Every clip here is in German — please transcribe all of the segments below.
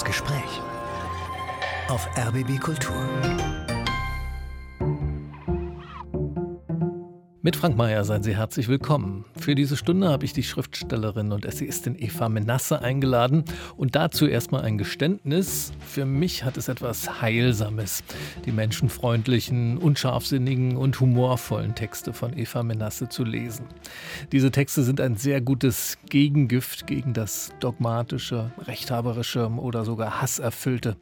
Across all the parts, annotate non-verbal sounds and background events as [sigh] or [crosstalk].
Das Gespräch auf RBB Kultur. Mit Frank Mayer seien Sie herzlich willkommen. Für diese Stunde habe ich die Schriftstellerin und Essayistin Eva Menasse eingeladen. Und dazu erstmal ein Geständnis. Für mich hat es etwas Heilsames, die menschenfreundlichen, unscharfsinnigen und humorvollen Texte von Eva Menasse zu lesen. Diese Texte sind ein sehr gutes Gegengift gegen das dogmatische, rechthaberische oder sogar hasserfüllte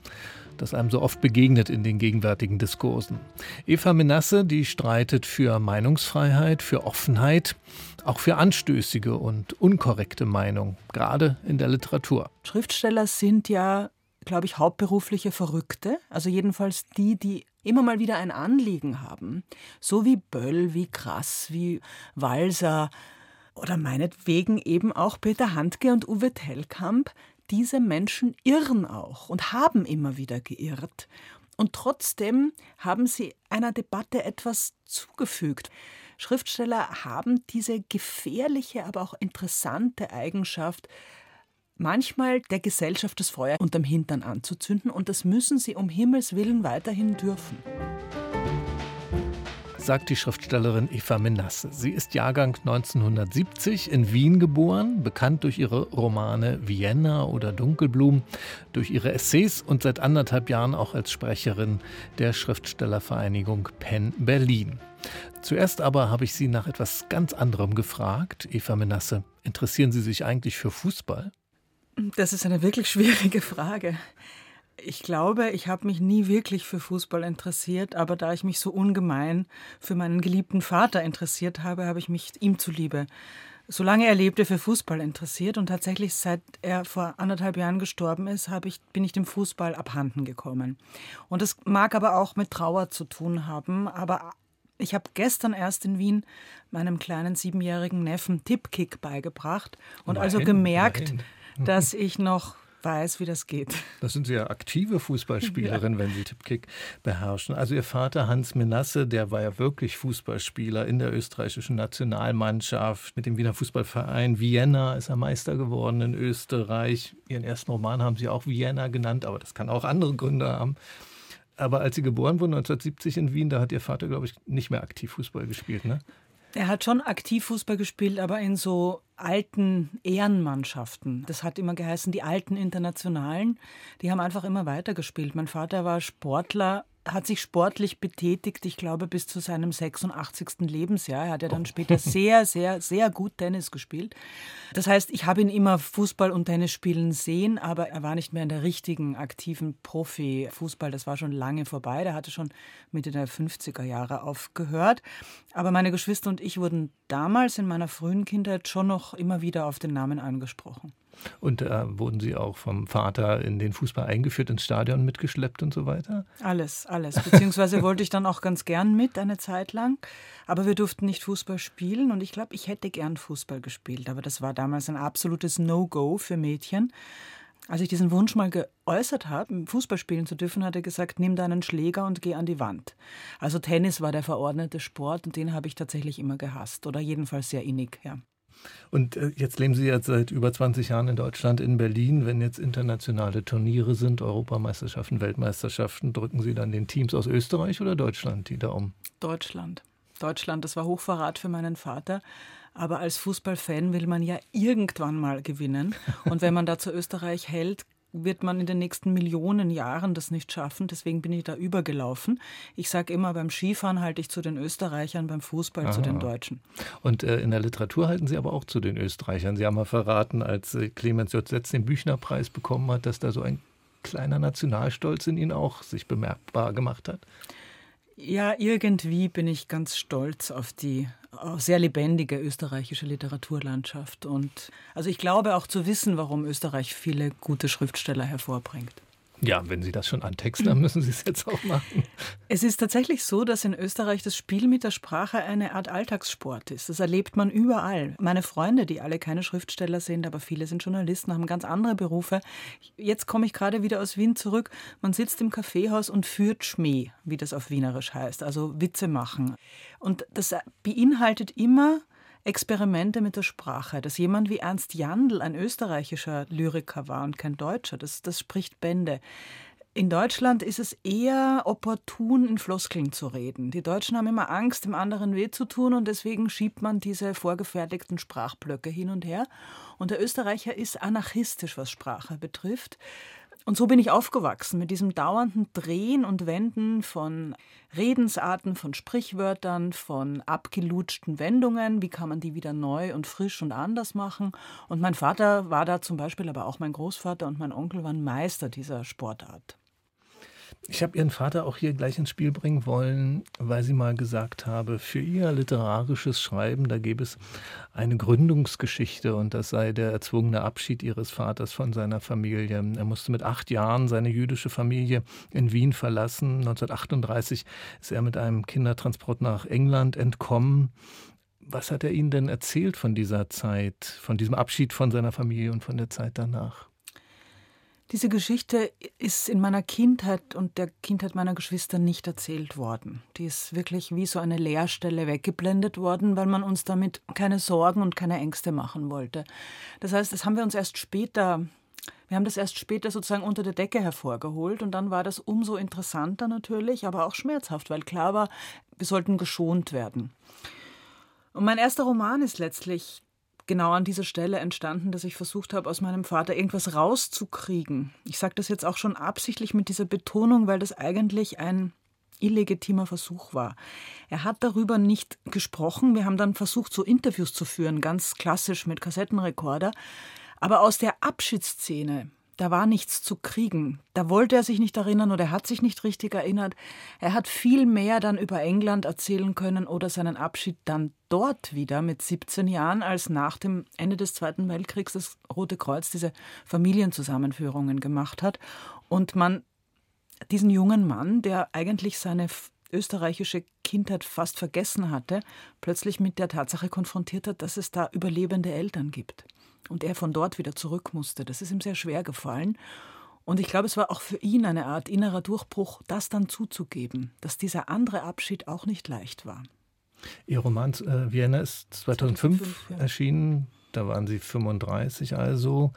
das einem so oft begegnet in den gegenwärtigen Diskursen. Eva Menasse, die streitet für Meinungsfreiheit, für Offenheit, auch für anstößige und unkorrekte Meinung, gerade in der Literatur. Schriftsteller sind ja, glaube ich, hauptberufliche Verrückte, also jedenfalls die, die immer mal wieder ein Anliegen haben, so wie Böll, wie Krass, wie Walser oder meinetwegen eben auch Peter Handke und Uwe Tellkamp, diese Menschen irren auch und haben immer wieder geirrt. Und trotzdem haben sie einer Debatte etwas zugefügt. Schriftsteller haben diese gefährliche, aber auch interessante Eigenschaft, manchmal der Gesellschaft das Feuer unterm Hintern anzuzünden, und das müssen sie um Himmels willen weiterhin dürfen sagt die Schriftstellerin Eva Menasse. Sie ist Jahrgang 1970 in Wien geboren, bekannt durch ihre Romane Vienna oder Dunkelblumen, durch ihre Essays und seit anderthalb Jahren auch als Sprecherin der Schriftstellervereinigung Penn Berlin. Zuerst aber habe ich Sie nach etwas ganz anderem gefragt. Eva Menasse, interessieren Sie sich eigentlich für Fußball? Das ist eine wirklich schwierige Frage. Ich glaube, ich habe mich nie wirklich für Fußball interessiert, aber da ich mich so ungemein für meinen geliebten Vater interessiert habe, habe ich mich ihm zuliebe solange er lebte, für Fußball interessiert. Und tatsächlich, seit er vor anderthalb Jahren gestorben ist, ich, bin ich dem Fußball abhanden gekommen. Und das mag aber auch mit Trauer zu tun haben. Aber ich habe gestern erst in Wien meinem kleinen siebenjährigen Neffen Tippkick beigebracht und immerhin, also gemerkt, immerhin. dass ich noch weiß, wie das geht. Das sind Sie ja aktive Fußballspielerin, [laughs] ja. wenn Sie Tippkick beherrschen. Also Ihr Vater Hans Menasse, der war ja wirklich Fußballspieler in der österreichischen Nationalmannschaft. Mit dem Wiener Fußballverein Vienna ist er Meister geworden in Österreich. Ihren ersten Roman haben Sie auch Vienna genannt, aber das kann auch andere Gründe haben. Aber als Sie geboren wurden, 1970 in Wien, da hat Ihr Vater, glaube ich, nicht mehr aktiv Fußball gespielt, ne? Er hat schon aktiv Fußball gespielt, aber in so alten Ehrenmannschaften. Das hat immer geheißen, die alten Internationalen, die haben einfach immer weitergespielt. Mein Vater war Sportler hat sich sportlich betätigt, ich glaube, bis zu seinem 86. Lebensjahr. Er hat ja dann später sehr, [laughs] sehr, sehr gut Tennis gespielt. Das heißt, ich habe ihn immer Fußball und Tennis spielen sehen, aber er war nicht mehr in der richtigen, aktiven Profi-Fußball. Das war schon lange vorbei. Der hatte schon Mitte der 50er Jahre aufgehört. Aber meine Geschwister und ich wurden damals in meiner frühen Kindheit schon noch immer wieder auf den Namen angesprochen. Und äh, wurden Sie auch vom Vater in den Fußball eingeführt, ins Stadion mitgeschleppt und so weiter? Alles, alles. Beziehungsweise [laughs] wollte ich dann auch ganz gern mit eine Zeit lang. Aber wir durften nicht Fußball spielen und ich glaube, ich hätte gern Fußball gespielt. Aber das war damals ein absolutes No-Go für Mädchen. Als ich diesen Wunsch mal geäußert habe, Fußball spielen zu dürfen, hat er gesagt, nimm deinen Schläger und geh an die Wand. Also Tennis war der verordnete Sport und den habe ich tatsächlich immer gehasst oder jedenfalls sehr innig, ja. Und äh, jetzt leben Sie jetzt seit über 20 Jahren in Deutschland, in Berlin. Wenn jetzt internationale Turniere sind, Europameisterschaften, Weltmeisterschaften, drücken Sie dann den Teams aus Österreich oder Deutschland die da um? Deutschland. Deutschland, das war Hochverrat für meinen Vater. Aber als Fußballfan will man ja irgendwann mal gewinnen. Und wenn man da zu Österreich hält, wird man in den nächsten Millionen Jahren das nicht schaffen. Deswegen bin ich da übergelaufen. Ich sage immer, beim Skifahren halte ich zu den Österreichern, beim Fußball Aha. zu den Deutschen. Und äh, in der Literatur halten Sie aber auch zu den Österreichern. Sie haben mal verraten, als äh, Clemens J. Setz den Büchnerpreis bekommen hat, dass da so ein kleiner Nationalstolz in Ihnen auch sich bemerkbar gemacht hat. Ja, irgendwie bin ich ganz stolz auf die sehr lebendige österreichische Literaturlandschaft. Und also ich glaube auch zu wissen, warum Österreich viele gute Schriftsteller hervorbringt. Ja, wenn Sie das schon antexten, [laughs] dann müssen Sie es jetzt auch machen. Es ist tatsächlich so, dass in Österreich das Spiel mit der Sprache eine Art Alltagssport ist. Das erlebt man überall. Meine Freunde, die alle keine Schriftsteller sind, aber viele sind Journalisten, haben ganz andere Berufe. Jetzt komme ich gerade wieder aus Wien zurück. Man sitzt im Kaffeehaus und führt Schmäh, wie das auf Wienerisch heißt, also Witze machen. Und das beinhaltet immer Experimente mit der Sprache. Dass jemand wie Ernst Jandl ein österreichischer Lyriker war und kein Deutscher, das, das spricht Bände. In Deutschland ist es eher opportun, in Floskeln zu reden. Die Deutschen haben immer Angst, dem anderen weh zu tun und deswegen schiebt man diese vorgefertigten Sprachblöcke hin und her. Und der Österreicher ist anarchistisch, was Sprache betrifft. Und so bin ich aufgewachsen mit diesem dauernden Drehen und Wenden von Redensarten, von Sprichwörtern, von abgelutschten Wendungen. Wie kann man die wieder neu und frisch und anders machen? Und mein Vater war da zum Beispiel, aber auch mein Großvater und mein Onkel waren Meister dieser Sportart. Ich habe Ihren Vater auch hier gleich ins Spiel bringen wollen, weil sie mal gesagt habe, für ihr literarisches Schreiben, da gäbe es eine Gründungsgeschichte und das sei der erzwungene Abschied ihres Vaters von seiner Familie. Er musste mit acht Jahren seine jüdische Familie in Wien verlassen. 1938 ist er mit einem Kindertransport nach England entkommen. Was hat er Ihnen denn erzählt von dieser Zeit, von diesem Abschied von seiner Familie und von der Zeit danach? Diese Geschichte ist in meiner Kindheit und der Kindheit meiner Geschwister nicht erzählt worden. Die ist wirklich wie so eine Leerstelle weggeblendet worden, weil man uns damit keine Sorgen und keine Ängste machen wollte. Das heißt, das haben wir uns erst später, wir haben das erst später sozusagen unter der Decke hervorgeholt und dann war das umso interessanter natürlich, aber auch schmerzhaft, weil klar war, wir sollten geschont werden. Und mein erster Roman ist letztlich genau an dieser Stelle entstanden, dass ich versucht habe, aus meinem Vater irgendwas rauszukriegen. Ich sage das jetzt auch schon absichtlich mit dieser Betonung, weil das eigentlich ein illegitimer Versuch war. Er hat darüber nicht gesprochen. Wir haben dann versucht, so Interviews zu führen, ganz klassisch mit Kassettenrekorder. Aber aus der Abschiedsszene, da war nichts zu kriegen. Da wollte er sich nicht erinnern oder er hat sich nicht richtig erinnert. Er hat viel mehr dann über England erzählen können oder seinen Abschied dann dort wieder mit 17 Jahren, als nach dem Ende des Zweiten Weltkriegs das Rote Kreuz diese Familienzusammenführungen gemacht hat. Und man diesen jungen Mann, der eigentlich seine österreichische Kindheit fast vergessen hatte, plötzlich mit der Tatsache konfrontiert hat, dass es da überlebende Eltern gibt und er von dort wieder zurück musste. Das ist ihm sehr schwer gefallen. Und ich glaube, es war auch für ihn eine Art innerer Durchbruch, das dann zuzugeben, dass dieser andere Abschied auch nicht leicht war. Ihr Roman äh, Vienna ist 2005, 2005 ja. erschienen. Da waren Sie 35 also.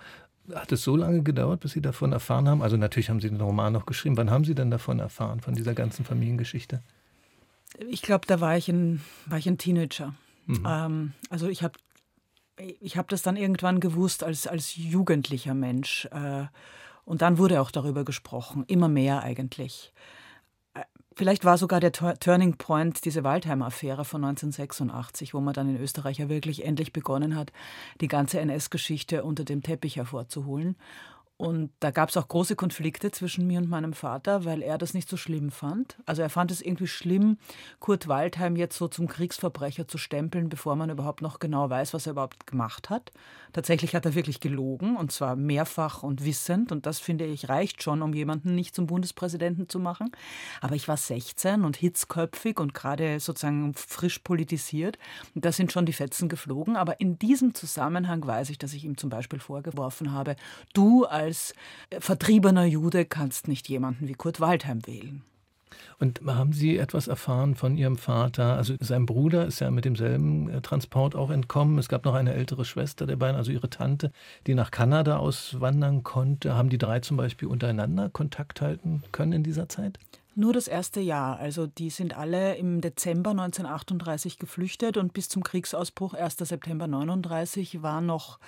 Hat es so lange gedauert, bis Sie davon erfahren haben? Also natürlich haben Sie den Roman noch geschrieben. Wann haben Sie denn davon erfahren, von dieser ganzen Familiengeschichte? Ich glaube, da war ich ein, war ich ein Teenager. Mhm. Ähm, also ich habe ich habe das dann irgendwann gewusst als, als jugendlicher Mensch. Äh, und dann wurde auch darüber gesprochen, immer mehr eigentlich. Äh, vielleicht war sogar der Turning Point diese Waldheim-Affäre von 1986, wo man dann in Österreich ja wirklich endlich begonnen hat, die ganze NS-Geschichte unter dem Teppich hervorzuholen. Und da gab es auch große Konflikte zwischen mir und meinem Vater, weil er das nicht so schlimm fand. Also er fand es irgendwie schlimm, Kurt Waldheim jetzt so zum Kriegsverbrecher zu stempeln, bevor man überhaupt noch genau weiß, was er überhaupt gemacht hat. Tatsächlich hat er wirklich gelogen und zwar mehrfach und wissend. Und das finde ich reicht schon, um jemanden nicht zum Bundespräsidenten zu machen. Aber ich war 16 und hitzköpfig und gerade sozusagen frisch politisiert. Und da sind schon die Fetzen geflogen. Aber in diesem Zusammenhang weiß ich, dass ich ihm zum Beispiel vorgeworfen habe, du als als vertriebener Jude kannst nicht jemanden wie Kurt Waldheim wählen. Und haben Sie etwas erfahren von Ihrem Vater? Also sein Bruder ist ja mit demselben äh, Transport auch entkommen. Es gab noch eine ältere Schwester der beiden, also Ihre Tante, die nach Kanada auswandern konnte. Haben die drei zum Beispiel untereinander Kontakt halten können in dieser Zeit? Nur das erste Jahr. Also die sind alle im Dezember 1938 geflüchtet und bis zum Kriegsausbruch 1. September 1939 war noch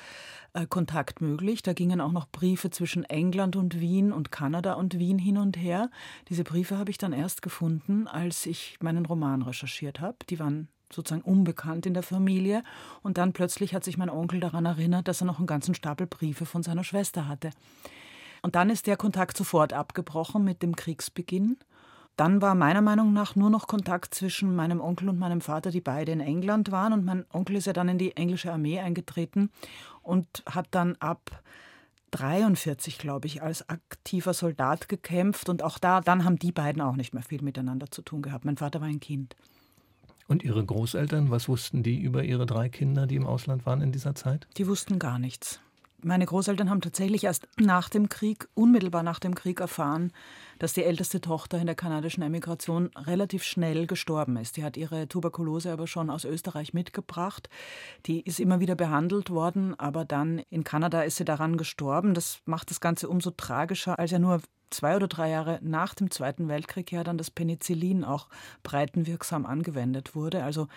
äh, Kontakt möglich. Da gingen auch noch Briefe zwischen England und Wien und Kanada und Wien hin und her. Diese Briefe habe ich dann erst gefunden, als ich meinen Roman recherchiert habe. Die waren sozusagen unbekannt in der Familie. Und dann plötzlich hat sich mein Onkel daran erinnert, dass er noch einen ganzen Stapel Briefe von seiner Schwester hatte. Und dann ist der Kontakt sofort abgebrochen mit dem Kriegsbeginn. Dann war meiner Meinung nach nur noch Kontakt zwischen meinem Onkel und meinem Vater, die beide in England waren. Und mein Onkel ist ja dann in die englische Armee eingetreten und hat dann ab 43, glaube ich, als aktiver Soldat gekämpft. Und auch da, dann haben die beiden auch nicht mehr viel miteinander zu tun gehabt. Mein Vater war ein Kind. Und Ihre Großeltern, was wussten die über Ihre drei Kinder, die im Ausland waren in dieser Zeit? Die wussten gar nichts. Meine Großeltern haben tatsächlich erst nach dem Krieg, unmittelbar nach dem Krieg erfahren, dass die älteste Tochter in der kanadischen Emigration relativ schnell gestorben ist. Die hat ihre Tuberkulose aber schon aus Österreich mitgebracht. Die ist immer wieder behandelt worden, aber dann in Kanada ist sie daran gestorben. Das macht das Ganze umso tragischer, als ja nur zwei oder drei Jahre nach dem Zweiten Weltkrieg ja dann das Penicillin auch breitenwirksam angewendet wurde. Also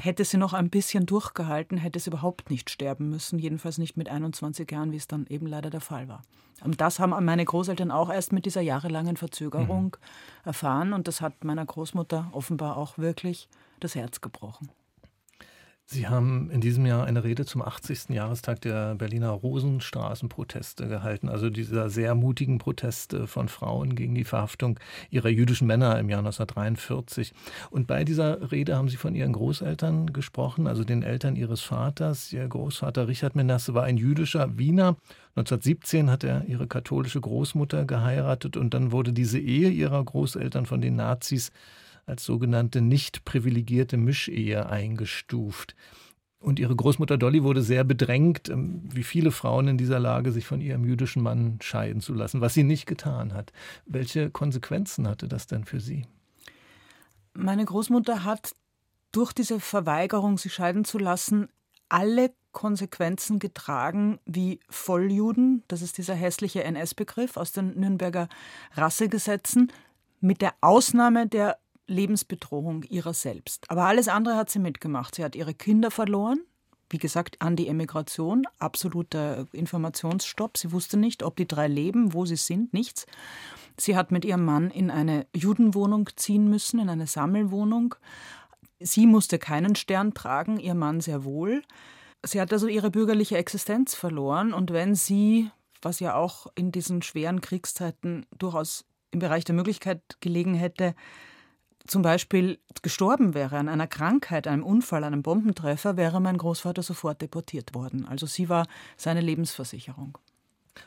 hätte sie noch ein bisschen durchgehalten, hätte sie überhaupt nicht sterben müssen, jedenfalls nicht mit 21 Jahren, wie es dann eben leider der Fall war. Und das haben meine Großeltern auch erst mit dieser jahrelangen Verzögerung mhm. erfahren und das hat meiner Großmutter offenbar auch wirklich das Herz gebrochen. Sie haben in diesem Jahr eine Rede zum 80. Jahrestag der Berliner Rosenstraßenproteste gehalten, also dieser sehr mutigen Proteste von Frauen gegen die Verhaftung ihrer jüdischen Männer im Jahr 1943. Und bei dieser Rede haben Sie von Ihren Großeltern gesprochen, also den Eltern Ihres Vaters. Ihr Großvater Richard Menasse war ein jüdischer Wiener. 1917 hat er ihre katholische Großmutter geheiratet und dann wurde diese Ehe ihrer Großeltern von den Nazis als sogenannte nicht privilegierte Mischehe eingestuft. Und ihre Großmutter Dolly wurde sehr bedrängt, ähm, wie viele Frauen in dieser Lage, sich von ihrem jüdischen Mann scheiden zu lassen, was sie nicht getan hat. Welche Konsequenzen hatte das denn für sie? Meine Großmutter hat durch diese Verweigerung, sich scheiden zu lassen, alle Konsequenzen getragen wie Volljuden, das ist dieser hässliche NS-Begriff aus den Nürnberger Rassegesetzen, mit der Ausnahme der Lebensbedrohung ihrer selbst. Aber alles andere hat sie mitgemacht. Sie hat ihre Kinder verloren, wie gesagt, an die Emigration, absoluter Informationsstopp. Sie wusste nicht, ob die drei leben, wo sie sind, nichts. Sie hat mit ihrem Mann in eine Judenwohnung ziehen müssen, in eine Sammelwohnung. Sie musste keinen Stern tragen, ihr Mann sehr wohl. Sie hat also ihre bürgerliche Existenz verloren und wenn sie, was ja auch in diesen schweren Kriegszeiten durchaus im Bereich der Möglichkeit gelegen hätte, zum Beispiel gestorben wäre an einer Krankheit, einem Unfall, einem Bombentreffer, wäre mein Großvater sofort deportiert worden. Also sie war seine Lebensversicherung.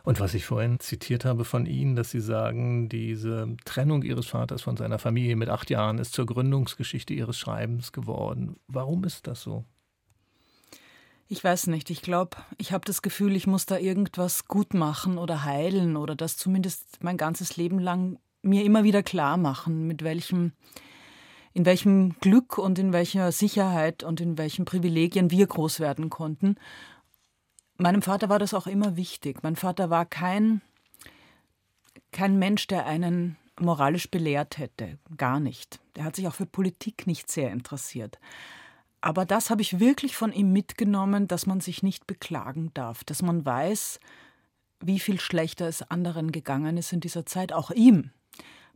Und was ich vorhin zitiert habe von Ihnen, dass Sie sagen, diese Trennung Ihres Vaters von seiner Familie mit acht Jahren ist zur Gründungsgeschichte Ihres Schreibens geworden. Warum ist das so? Ich weiß nicht. Ich glaube, ich habe das Gefühl, ich muss da irgendwas gut machen oder heilen oder das zumindest mein ganzes Leben lang mir immer wieder klar machen, mit welchem, in welchem Glück und in welcher Sicherheit und in welchen Privilegien wir groß werden konnten. Meinem Vater war das auch immer wichtig. Mein Vater war kein, kein Mensch, der einen moralisch belehrt hätte. Gar nicht. Er hat sich auch für Politik nicht sehr interessiert. Aber das habe ich wirklich von ihm mitgenommen, dass man sich nicht beklagen darf, dass man weiß, wie viel schlechter es anderen gegangen ist in dieser Zeit, auch ihm.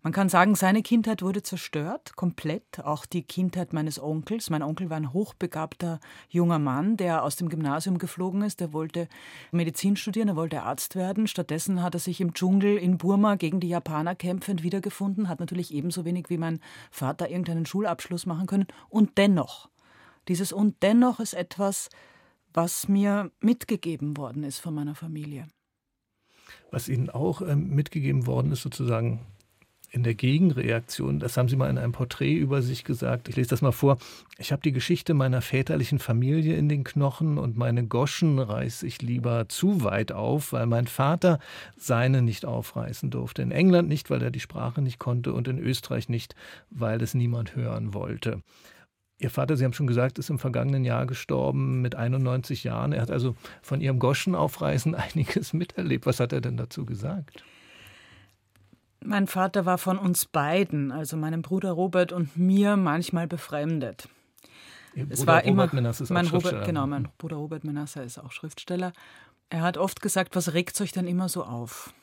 Man kann sagen, seine Kindheit wurde zerstört, komplett. Auch die Kindheit meines Onkels. Mein Onkel war ein hochbegabter junger Mann, der aus dem Gymnasium geflogen ist. Der wollte Medizin studieren, er wollte Arzt werden. Stattdessen hat er sich im Dschungel in Burma gegen die Japaner kämpfend wiedergefunden, hat natürlich ebenso wenig wie mein Vater irgendeinen Schulabschluss machen können. Und dennoch, dieses Und dennoch ist etwas, was mir mitgegeben worden ist von meiner Familie. Was Ihnen auch ähm, mitgegeben worden ist, sozusagen in der Gegenreaktion, das haben Sie mal in einem Porträt über sich gesagt, ich lese das mal vor, ich habe die Geschichte meiner väterlichen Familie in den Knochen und meine Goschen reiß ich lieber zu weit auf, weil mein Vater seine nicht aufreißen durfte. In England nicht, weil er die Sprache nicht konnte und in Österreich nicht, weil es niemand hören wollte. Ihr Vater, Sie haben schon gesagt, ist im vergangenen Jahr gestorben mit 91 Jahren. Er hat also von Ihrem Goschenaufreißen [laughs] einiges miterlebt. Was hat er denn dazu gesagt? Mein Vater war von uns beiden, also meinem Bruder Robert und mir, manchmal befremdet. Ihr es Bruder war Robert immer Menasse ist mein auch Robert, genau, mein Bruder Robert Menasse ist auch Schriftsteller. Er hat oft gesagt, was regt euch denn immer so auf?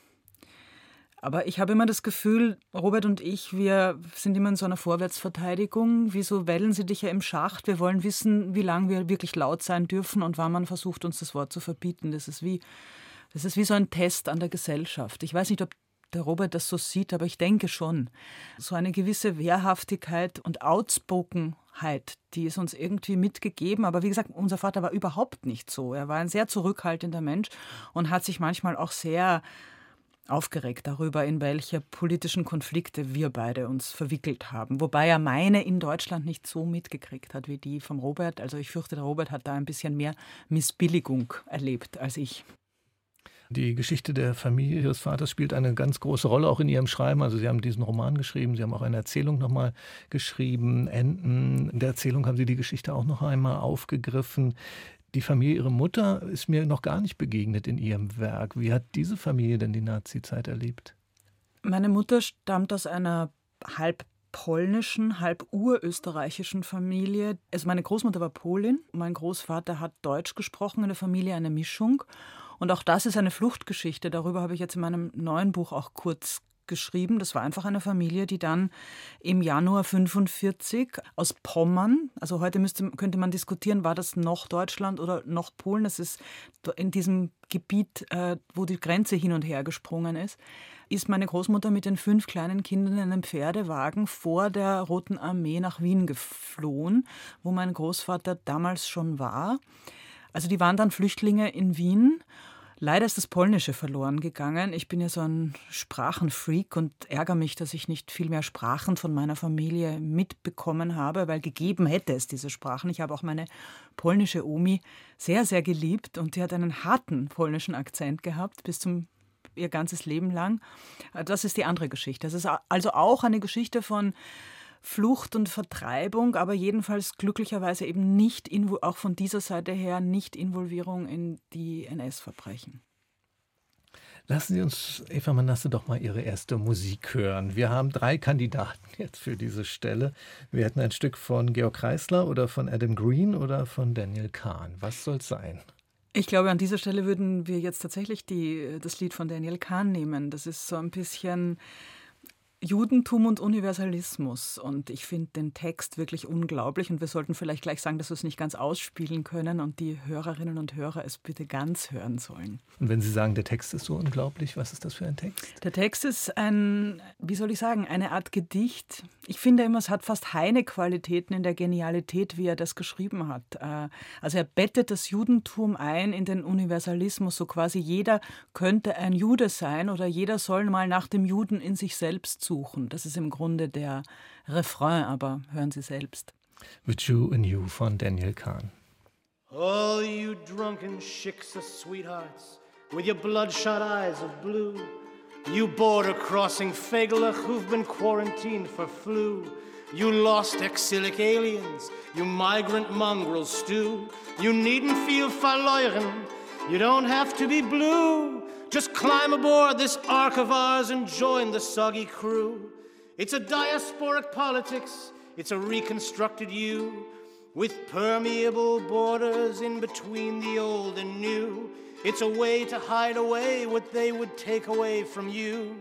Aber ich habe immer das Gefühl, Robert und ich, wir sind immer in so einer Vorwärtsverteidigung. Wieso wellen sie dich ja im Schacht? Wir wollen wissen, wie lange wir wirklich laut sein dürfen und wann man versucht, uns das Wort zu verbieten. Das ist wie, das ist wie so ein Test an der Gesellschaft. Ich weiß nicht, ob der Robert das so sieht, aber ich denke schon. So eine gewisse Wehrhaftigkeit und Outspokenheit, die ist uns irgendwie mitgegeben. Aber wie gesagt, unser Vater war überhaupt nicht so. Er war ein sehr zurückhaltender Mensch und hat sich manchmal auch sehr aufgeregt darüber, in welche politischen Konflikte wir beide uns verwickelt haben. Wobei er meine in Deutschland nicht so mitgekriegt hat wie die vom Robert. Also ich fürchte, der Robert hat da ein bisschen mehr Missbilligung erlebt als ich. Die Geschichte der Familie Ihres Vaters spielt eine ganz große Rolle auch in Ihrem Schreiben. Also Sie haben diesen Roman geschrieben, Sie haben auch eine Erzählung nochmal geschrieben, Enden. In der Erzählung haben Sie die Geschichte auch noch einmal aufgegriffen. Die Familie Ihrer Mutter ist mir noch gar nicht begegnet in Ihrem Werk. Wie hat diese Familie denn die Nazi-Zeit erlebt? Meine Mutter stammt aus einer halb polnischen, halb urösterreichischen Familie. Also meine Großmutter war Polin, mein Großvater hat Deutsch gesprochen, in der Familie eine Mischung. Und auch das ist eine Fluchtgeschichte. Darüber habe ich jetzt in meinem neuen Buch auch kurz geschrieben. Das war einfach eine Familie, die dann im Januar 45 aus Pommern, also heute müsste, könnte man diskutieren, war das noch Deutschland oder noch Polen? Das ist in diesem Gebiet, äh, wo die Grenze hin und her gesprungen ist ist meine Großmutter mit den fünf kleinen Kindern in einem Pferdewagen vor der Roten Armee nach Wien geflohen, wo mein Großvater damals schon war. Also die waren dann Flüchtlinge in Wien. Leider ist das Polnische verloren gegangen. Ich bin ja so ein Sprachenfreak und ärgere mich, dass ich nicht viel mehr Sprachen von meiner Familie mitbekommen habe, weil gegeben hätte es diese Sprachen. Ich habe auch meine polnische Omi sehr, sehr geliebt und die hat einen harten polnischen Akzent gehabt bis zum ihr ganzes Leben lang. Das ist die andere Geschichte. Das ist also auch eine Geschichte von Flucht und Vertreibung, aber jedenfalls glücklicherweise eben nicht, auch von dieser Seite her, nicht Involvierung in die NS-Verbrechen. Lassen Sie uns, Eva Manasse, doch mal Ihre erste Musik hören. Wir haben drei Kandidaten [laughs] jetzt für diese Stelle. Wir hätten ein Stück von Georg Kreisler oder von Adam Green oder von Daniel Kahn. Was soll es sein? Ich glaube, an dieser Stelle würden wir jetzt tatsächlich die, das Lied von Daniel Kahn nehmen. Das ist so ein bisschen Judentum und Universalismus. Und ich finde den Text wirklich unglaublich. Und wir sollten vielleicht gleich sagen, dass wir es nicht ganz ausspielen können und die Hörerinnen und Hörer es bitte ganz hören sollen. Und wenn Sie sagen, der Text ist so unglaublich, was ist das für ein Text? Der Text ist ein, wie soll ich sagen, eine Art Gedicht. Ich finde immer, es hat fast Heine-Qualitäten in der Genialität, wie er das geschrieben hat. Äh, also er bettet das Judentum ein in den Universalismus, so quasi jeder könnte ein Jude sein oder jeder soll mal nach dem Juden in sich selbst suchen suchen. Das ist im Grunde der Refrain, aber hören Sie selbst. The Jew in You von Daniel Kahn. All you drunken chicks of sweethearts with your bloodshot eyes of blue. You border crossing Feglach who've been quarantined for flu. You lost exilic aliens, you migrant mongrel stew. You needn't feel verloren, you don't have to be blue. Just climb aboard this ark of ours and join the soggy crew. It's a diasporic politics, it's a reconstructed you, with permeable borders in between the old and new. It's a way to hide away what they would take away from you.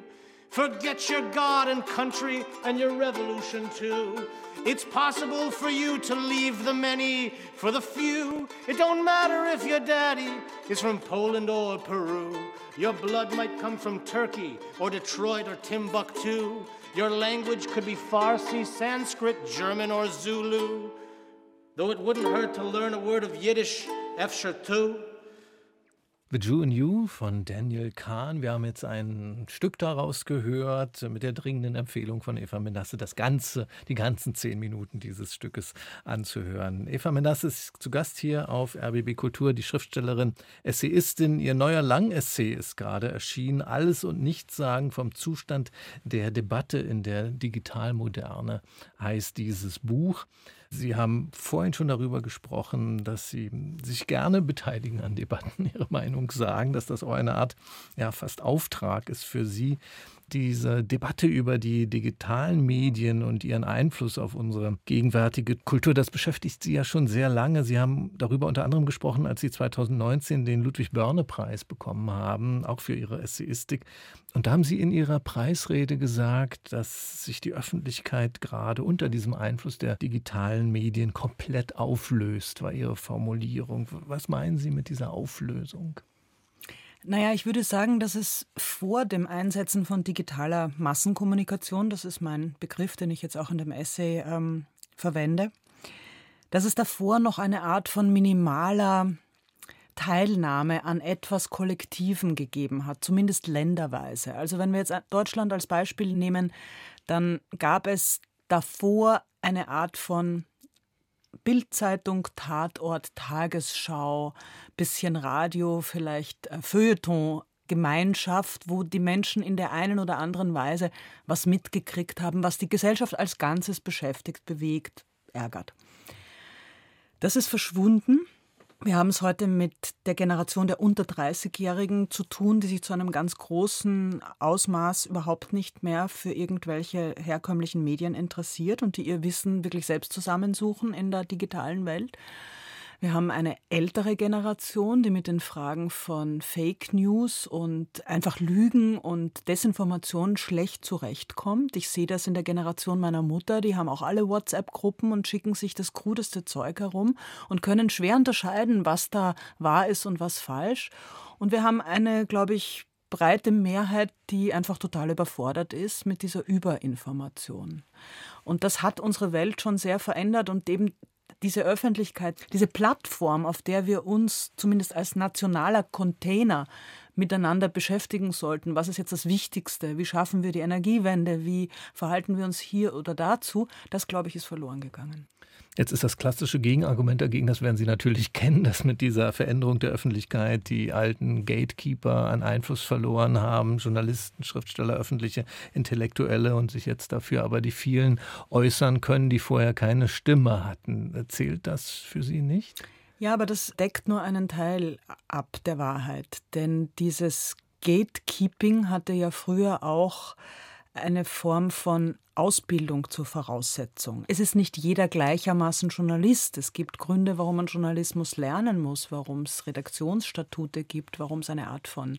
Forget your God and country and your revolution too. It's possible for you to leave the many for the few. It don't matter if your daddy is from Poland or Peru. Your blood might come from Turkey or Detroit or Timbuktu. Your language could be Farsi, Sanskrit, German, or Zulu. Though it wouldn't hurt to learn a word of Yiddish, Efsher too. The Jew in You von Daniel Kahn. Wir haben jetzt ein Stück daraus gehört mit der dringenden Empfehlung von Eva Menasse, das ganze, die ganzen zehn Minuten dieses Stückes anzuhören. Eva Menasse ist zu Gast hier auf RBB Kultur, die Schriftstellerin, Essayistin. Ihr neuer Langessay ist gerade erschienen. Alles und nichts sagen vom Zustand der Debatte in der Digitalmoderne heißt dieses Buch. Sie haben vorhin schon darüber gesprochen, dass Sie sich gerne beteiligen an Debatten, [laughs] Ihre Meinung sagen, dass das auch eine Art, ja, fast Auftrag ist für Sie, diese Debatte über die digitalen Medien und ihren Einfluss auf unsere gegenwärtige Kultur, das beschäftigt Sie ja schon sehr lange. Sie haben darüber unter anderem gesprochen, als Sie 2019 den Ludwig-Börne-Preis bekommen haben, auch für Ihre Essayistik. Und da haben Sie in Ihrer Preisrede gesagt, dass sich die Öffentlichkeit gerade unter diesem Einfluss der digitalen Medien komplett auflöst, war Ihre Formulierung. Was meinen Sie mit dieser Auflösung? Naja, ich würde sagen, dass es vor dem Einsetzen von digitaler Massenkommunikation, das ist mein Begriff, den ich jetzt auch in dem Essay ähm, verwende, dass es davor noch eine Art von minimaler Teilnahme an etwas Kollektiven gegeben hat, zumindest länderweise. Also wenn wir jetzt Deutschland als Beispiel nehmen, dann gab es davor eine Art von Bildzeitung, Tatort, Tagesschau, bisschen Radio, vielleicht äh, Feuilleton Gemeinschaft, wo die Menschen in der einen oder anderen Weise was mitgekriegt haben, was die Gesellschaft als Ganzes beschäftigt, bewegt, ärgert. Das ist verschwunden. Wir haben es heute mit der Generation der unter 30-Jährigen zu tun, die sich zu einem ganz großen Ausmaß überhaupt nicht mehr für irgendwelche herkömmlichen Medien interessiert und die ihr Wissen wirklich selbst zusammensuchen in der digitalen Welt. Wir haben eine ältere Generation, die mit den Fragen von Fake News und einfach Lügen und Desinformation schlecht zurechtkommt. Ich sehe das in der Generation meiner Mutter. Die haben auch alle WhatsApp-Gruppen und schicken sich das krudeste Zeug herum und können schwer unterscheiden, was da wahr ist und was falsch. Und wir haben eine, glaube ich, breite Mehrheit, die einfach total überfordert ist mit dieser Überinformation. Und das hat unsere Welt schon sehr verändert und eben diese Öffentlichkeit, diese Plattform, auf der wir uns zumindest als nationaler Container miteinander beschäftigen sollten. Was ist jetzt das Wichtigste? Wie schaffen wir die Energiewende? Wie verhalten wir uns hier oder dazu? Das, glaube ich, ist verloren gegangen. Jetzt ist das klassische Gegenargument dagegen, das werden Sie natürlich [laughs] kennen, dass mit dieser Veränderung der Öffentlichkeit die alten Gatekeeper an Einfluss verloren haben, Journalisten, Schriftsteller, öffentliche Intellektuelle und sich jetzt dafür aber die vielen äußern können, die vorher keine Stimme hatten. Zählt das für Sie nicht? Ja, aber das deckt nur einen Teil ab der Wahrheit. Denn dieses Gatekeeping hatte ja früher auch eine Form von Ausbildung zur Voraussetzung. Es ist nicht jeder gleichermaßen Journalist. Es gibt Gründe, warum man Journalismus lernen muss, warum es Redaktionsstatute gibt, warum es eine Art von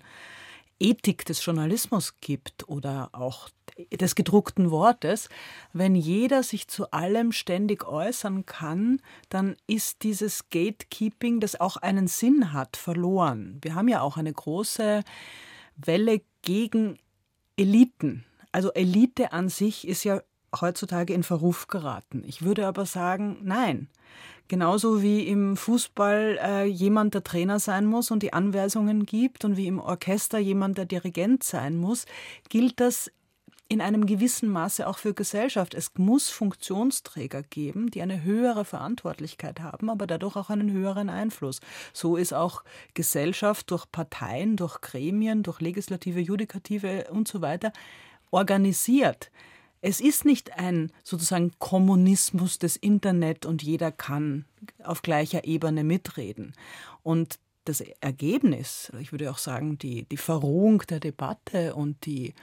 Ethik des Journalismus gibt oder auch des gedruckten Wortes, wenn jeder sich zu allem ständig äußern kann, dann ist dieses Gatekeeping, das auch einen Sinn hat, verloren. Wir haben ja auch eine große Welle gegen Eliten. Also Elite an sich ist ja heutzutage in Verruf geraten. Ich würde aber sagen, nein. Genauso wie im Fußball äh, jemand der Trainer sein muss und die Anweisungen gibt und wie im Orchester jemand der Dirigent sein muss, gilt das in einem gewissen Maße auch für Gesellschaft. Es muss Funktionsträger geben, die eine höhere Verantwortlichkeit haben, aber dadurch auch einen höheren Einfluss. So ist auch Gesellschaft durch Parteien, durch Gremien, durch Legislative, Judikative und so weiter organisiert. Es ist nicht ein sozusagen Kommunismus des Internet und jeder kann auf gleicher Ebene mitreden. Und das Ergebnis, ich würde auch sagen, die, die Verrohung der Debatte und die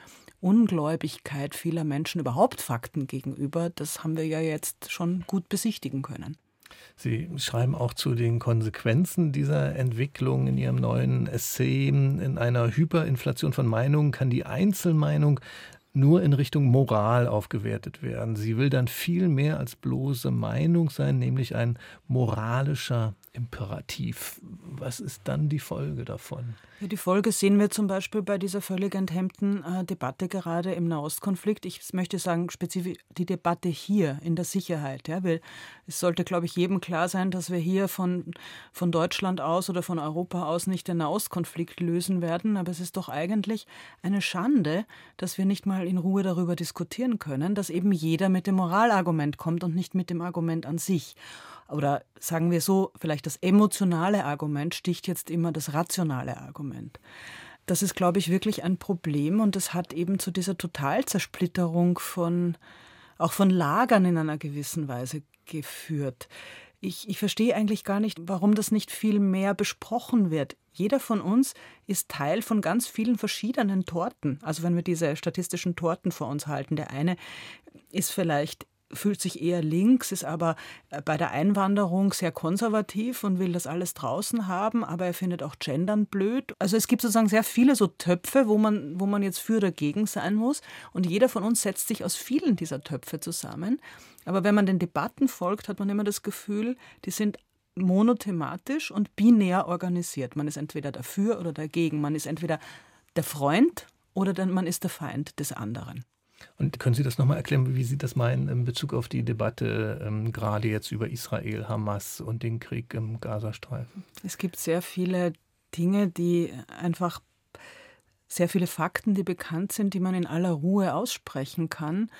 Ungläubigkeit vieler Menschen überhaupt Fakten gegenüber, das haben wir ja jetzt schon gut besichtigen können. Sie schreiben auch zu den Konsequenzen dieser Entwicklung in Ihrem neuen Essay. In einer Hyperinflation von Meinungen kann die Einzelmeinung nur in Richtung Moral aufgewertet werden. Sie will dann viel mehr als bloße Meinung sein, nämlich ein moralischer Imperativ. Was ist dann die Folge davon? Ja, die Folge sehen wir zum Beispiel bei dieser völlig enthemmten äh, Debatte gerade im Nahostkonflikt. Ich möchte sagen, spezifisch die Debatte hier in der Sicherheit. Ja, weil es sollte, glaube ich, jedem klar sein, dass wir hier von, von Deutschland aus oder von Europa aus nicht den Nahostkonflikt lösen werden. Aber es ist doch eigentlich eine Schande, dass wir nicht mal in Ruhe darüber diskutieren können, dass eben jeder mit dem Moralargument kommt und nicht mit dem Argument an sich oder sagen wir so, vielleicht das emotionale Argument sticht jetzt immer das rationale Argument. Das ist, glaube ich, wirklich ein Problem und das hat eben zu dieser Totalzersplitterung von, auch von Lagern in einer gewissen Weise geführt. Ich, ich verstehe eigentlich gar nicht, warum das nicht viel mehr besprochen wird. Jeder von uns ist Teil von ganz vielen verschiedenen Torten. Also wenn wir diese statistischen Torten vor uns halten, der eine ist vielleicht fühlt sich eher links, ist aber äh, bei der Einwanderung sehr konservativ und will das alles draußen haben, aber er findet auch Gendern blöd. Also es gibt sozusagen sehr viele so Töpfe, wo man, wo man jetzt für oder dagegen sein muss. Und jeder von uns setzt sich aus vielen dieser Töpfe zusammen. Aber wenn man den Debatten folgt, hat man immer das Gefühl, die sind monothematisch und binär organisiert. Man ist entweder dafür oder dagegen. Man ist entweder der Freund oder man ist der Feind des anderen. Und können Sie das nochmal erklären, wie Sie das meinen in Bezug auf die Debatte ähm, gerade jetzt über Israel, Hamas und den Krieg im Gazastreifen? Es gibt sehr viele Dinge, die einfach sehr viele Fakten, die bekannt sind, die man in aller Ruhe aussprechen kann.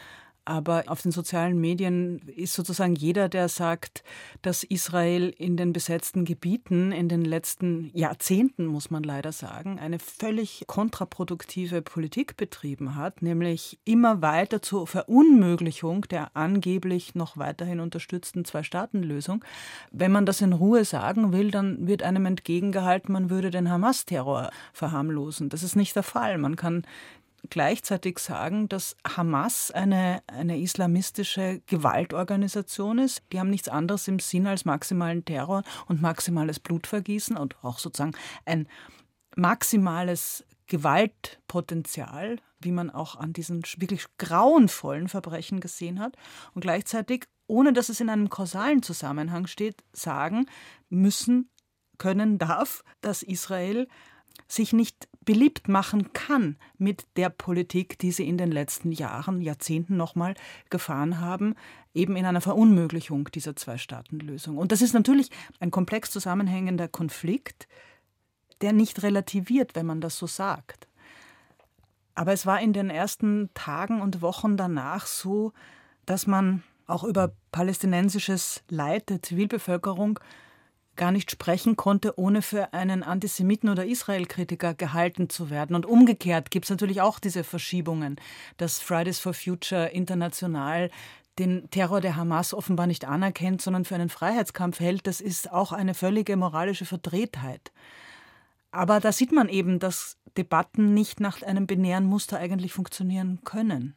Aber auf den sozialen Medien ist sozusagen jeder, der sagt, dass Israel in den besetzten Gebieten in den letzten Jahrzehnten, muss man leider sagen, eine völlig kontraproduktive Politik betrieben hat, nämlich immer weiter zur Verunmöglichung der angeblich noch weiterhin unterstützten Zwei-Staaten-Lösung. Wenn man das in Ruhe sagen will, dann wird einem entgegengehalten, man würde den Hamas-Terror verharmlosen. Das ist nicht der Fall. Man kann gleichzeitig sagen, dass Hamas eine, eine islamistische Gewaltorganisation ist. Die haben nichts anderes im Sinn als maximalen Terror und maximales Blutvergießen und auch sozusagen ein maximales Gewaltpotenzial, wie man auch an diesen wirklich grauenvollen Verbrechen gesehen hat. Und gleichzeitig, ohne dass es in einem kausalen Zusammenhang steht, sagen müssen, können, darf, dass Israel sich nicht beliebt machen kann mit der Politik, die sie in den letzten Jahren, Jahrzehnten nochmal gefahren haben, eben in einer Verunmöglichung dieser Zwei-Staaten-Lösung. Und das ist natürlich ein komplex zusammenhängender Konflikt, der nicht relativiert, wenn man das so sagt. Aber es war in den ersten Tagen und Wochen danach so, dass man auch über palästinensisches Leid der Zivilbevölkerung gar nicht sprechen konnte, ohne für einen Antisemiten oder Israel-Kritiker gehalten zu werden. Und umgekehrt gibt es natürlich auch diese Verschiebungen, dass Fridays for Future international den Terror der Hamas offenbar nicht anerkennt, sondern für einen Freiheitskampf hält. Das ist auch eine völlige moralische Verdrehtheit. Aber da sieht man eben, dass Debatten nicht nach einem binären Muster eigentlich funktionieren können.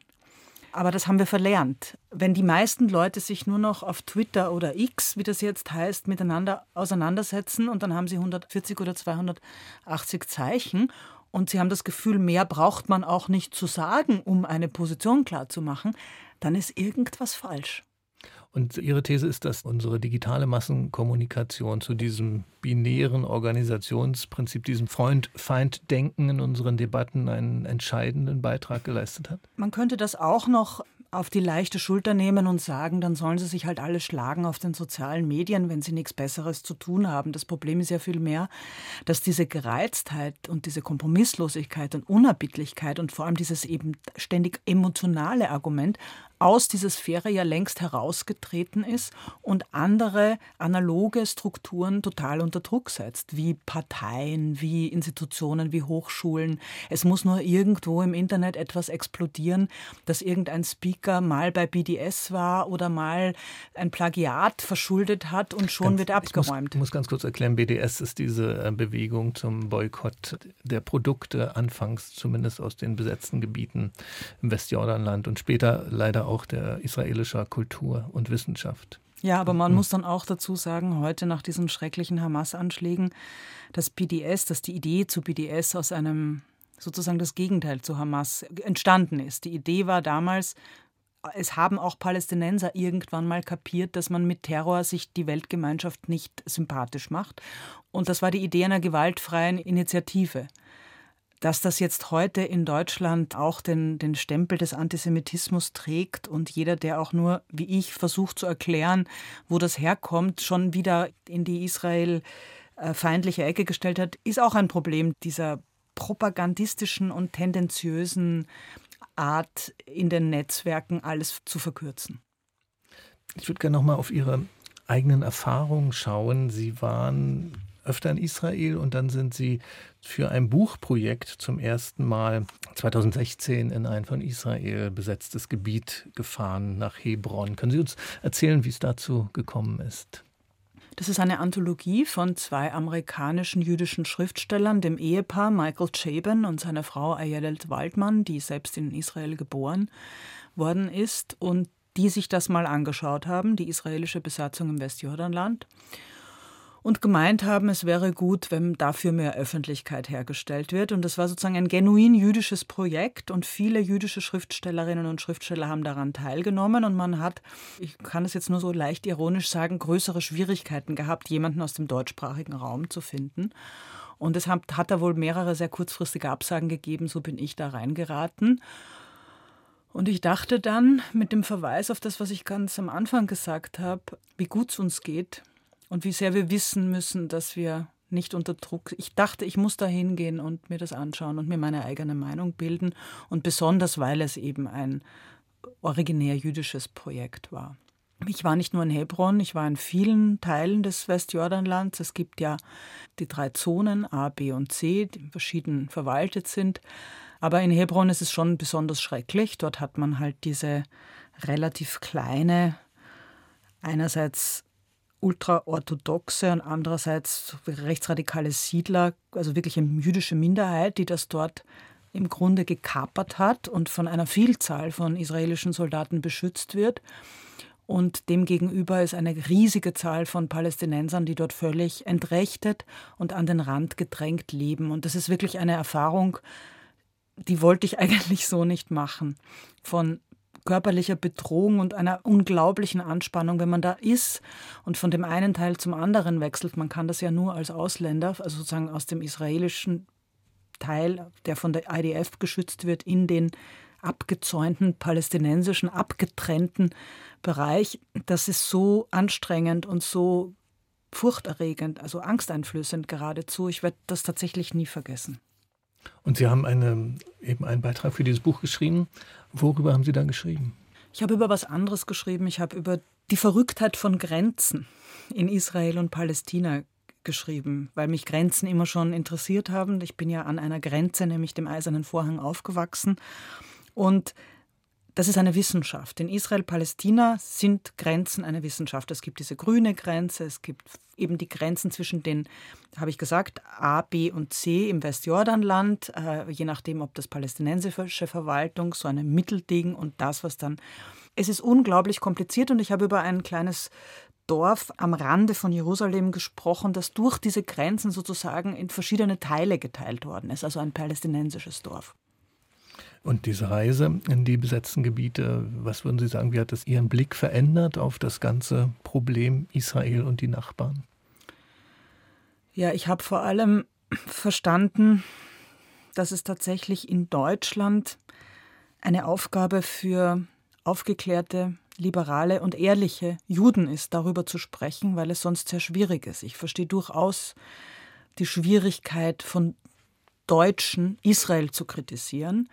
Aber das haben wir verlernt. Wenn die meisten Leute sich nur noch auf Twitter oder X, wie das jetzt heißt, miteinander auseinandersetzen und dann haben sie 140 oder 280 Zeichen und sie haben das Gefühl, mehr braucht man auch nicht zu sagen, um eine Position klarzumachen, dann ist irgendwas falsch. Und Ihre These ist, dass unsere digitale Massenkommunikation zu diesem binären Organisationsprinzip, diesem Freund-Feind-Denken in unseren Debatten einen entscheidenden Beitrag geleistet hat? Man könnte das auch noch auf die leichte Schulter nehmen und sagen, dann sollen sie sich halt alle schlagen auf den sozialen Medien, wenn sie nichts Besseres zu tun haben. Das Problem ist ja viel mehr, dass diese Gereiztheit und diese Kompromisslosigkeit und Unerbittlichkeit und vor allem dieses eben ständig emotionale Argument aus dieser Sphäre ja längst herausgetreten ist und andere analoge Strukturen total unter Druck setzt, wie Parteien, wie Institutionen, wie Hochschulen. Es muss nur irgendwo im Internet etwas explodieren, dass irgendein Speaker mal bei BDS war oder mal ein Plagiat verschuldet hat und schon ganz, wird abgeräumt. Ich muss, muss, ganz kurz erklären, BDS ist diese äh, Bewegung zum Boykott der Produkte, anfangs zumindest aus den besetzten Gebieten im Westjordanland und später leider auch der israelischer Kultur und Wissenschaft. Ja, aber man mhm. muss dann auch dazu sagen, heute nach diesen schrecklichen Hamas-Anschlägen, dass BDS, dass die Idee zu BDS aus einem sozusagen das Gegenteil zu Hamas entstanden ist. Die Idee war damals, es haben auch Palästinenser irgendwann mal kapiert, dass man mit Terror sich die Weltgemeinschaft nicht sympathisch macht. Und das war die Idee einer gewaltfreien Initiative. Dass das jetzt heute in Deutschland auch den, den Stempel des Antisemitismus trägt und jeder, der auch nur, wie ich, versucht zu erklären, wo das herkommt, schon wieder in die Israel feindliche Ecke gestellt hat, ist auch ein Problem dieser propagandistischen und tendenziösen Art, in den Netzwerken alles zu verkürzen. Ich würde gerne nochmal auf Ihre eigenen Erfahrungen schauen. Sie waren öfter in Israel und dann sind Sie für ein Buchprojekt zum ersten Mal 2016 in ein von Israel besetztes Gebiet gefahren, nach Hebron. Können Sie uns erzählen, wie es dazu gekommen ist? Das ist eine Anthologie von zwei amerikanischen jüdischen Schriftstellern, dem Ehepaar Michael Chabon und seiner Frau Ayelet Waldmann, die selbst in Israel geboren worden ist und die sich das mal angeschaut haben, die israelische Besatzung im Westjordanland und gemeint haben, es wäre gut, wenn dafür mehr Öffentlichkeit hergestellt wird. Und das war sozusagen ein genuin jüdisches Projekt und viele jüdische Schriftstellerinnen und Schriftsteller haben daran teilgenommen und man hat, ich kann es jetzt nur so leicht ironisch sagen, größere Schwierigkeiten gehabt, jemanden aus dem deutschsprachigen Raum zu finden. Und es hat, hat da wohl mehrere sehr kurzfristige Absagen gegeben, so bin ich da reingeraten. Und ich dachte dann mit dem Verweis auf das, was ich ganz am Anfang gesagt habe, wie gut es uns geht, und wie sehr wir wissen müssen, dass wir nicht unter Druck. Ich dachte, ich muss da hingehen und mir das anschauen und mir meine eigene Meinung bilden. Und besonders, weil es eben ein originär jüdisches Projekt war. Ich war nicht nur in Hebron, ich war in vielen Teilen des Westjordanlands. Es gibt ja die drei Zonen A, B und C, die verschieden verwaltet sind. Aber in Hebron ist es schon besonders schrecklich. Dort hat man halt diese relativ kleine, einerseits ultraorthodoxe und andererseits rechtsradikale Siedler, also wirklich eine jüdische Minderheit, die das dort im Grunde gekapert hat und von einer Vielzahl von israelischen Soldaten beschützt wird. Und demgegenüber ist eine riesige Zahl von Palästinensern, die dort völlig entrechtet und an den Rand gedrängt leben. Und das ist wirklich eine Erfahrung, die wollte ich [laughs] eigentlich so nicht machen. Von körperlicher Bedrohung und einer unglaublichen Anspannung, wenn man da ist und von dem einen Teil zum anderen wechselt. Man kann das ja nur als Ausländer, also sozusagen aus dem israelischen Teil, der von der IDF geschützt wird, in den abgezäunten, palästinensischen, abgetrennten Bereich. Das ist so anstrengend und so furchterregend, also angsteinflößend geradezu. Ich werde das tatsächlich nie vergessen. Und Sie haben eine, eben einen Beitrag für dieses Buch geschrieben. Worüber haben Sie da geschrieben? Ich habe über was anderes geschrieben. Ich habe über die Verrücktheit von Grenzen in Israel und Palästina geschrieben, weil mich Grenzen immer schon interessiert haben. Ich bin ja an einer Grenze, nämlich dem Eisernen Vorhang, aufgewachsen. Und das ist eine Wissenschaft. In Israel-Palästina sind Grenzen eine Wissenschaft. Es gibt diese grüne Grenze, es gibt eben die Grenzen zwischen den, habe ich gesagt, A, B und C im Westjordanland, äh, je nachdem, ob das palästinensische Verwaltung, so ein Mittelding und das, was dann. Es ist unglaublich kompliziert und ich habe über ein kleines Dorf am Rande von Jerusalem gesprochen, das durch diese Grenzen sozusagen in verschiedene Teile geteilt worden ist, also ein palästinensisches Dorf. Und diese Reise in die besetzten Gebiete, was würden Sie sagen, wie hat das Ihren Blick verändert auf das ganze Problem Israel und die Nachbarn? Ja, ich habe vor allem verstanden, dass es tatsächlich in Deutschland eine Aufgabe für aufgeklärte, liberale und ehrliche Juden ist, darüber zu sprechen, weil es sonst sehr schwierig ist. Ich verstehe durchaus die Schwierigkeit von Deutschen, Israel zu kritisieren.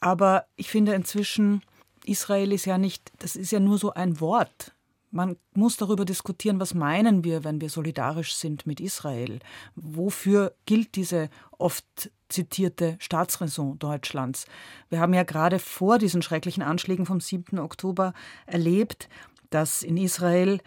Aber ich finde inzwischen, Israel ist ja nicht, das ist ja nur so ein Wort. Man muss darüber diskutieren, was meinen wir, wenn wir solidarisch sind mit Israel? Wofür gilt diese oft zitierte Staatsräson Deutschlands? Wir haben ja gerade vor diesen schrecklichen Anschlägen vom 7. Oktober erlebt, dass in Israel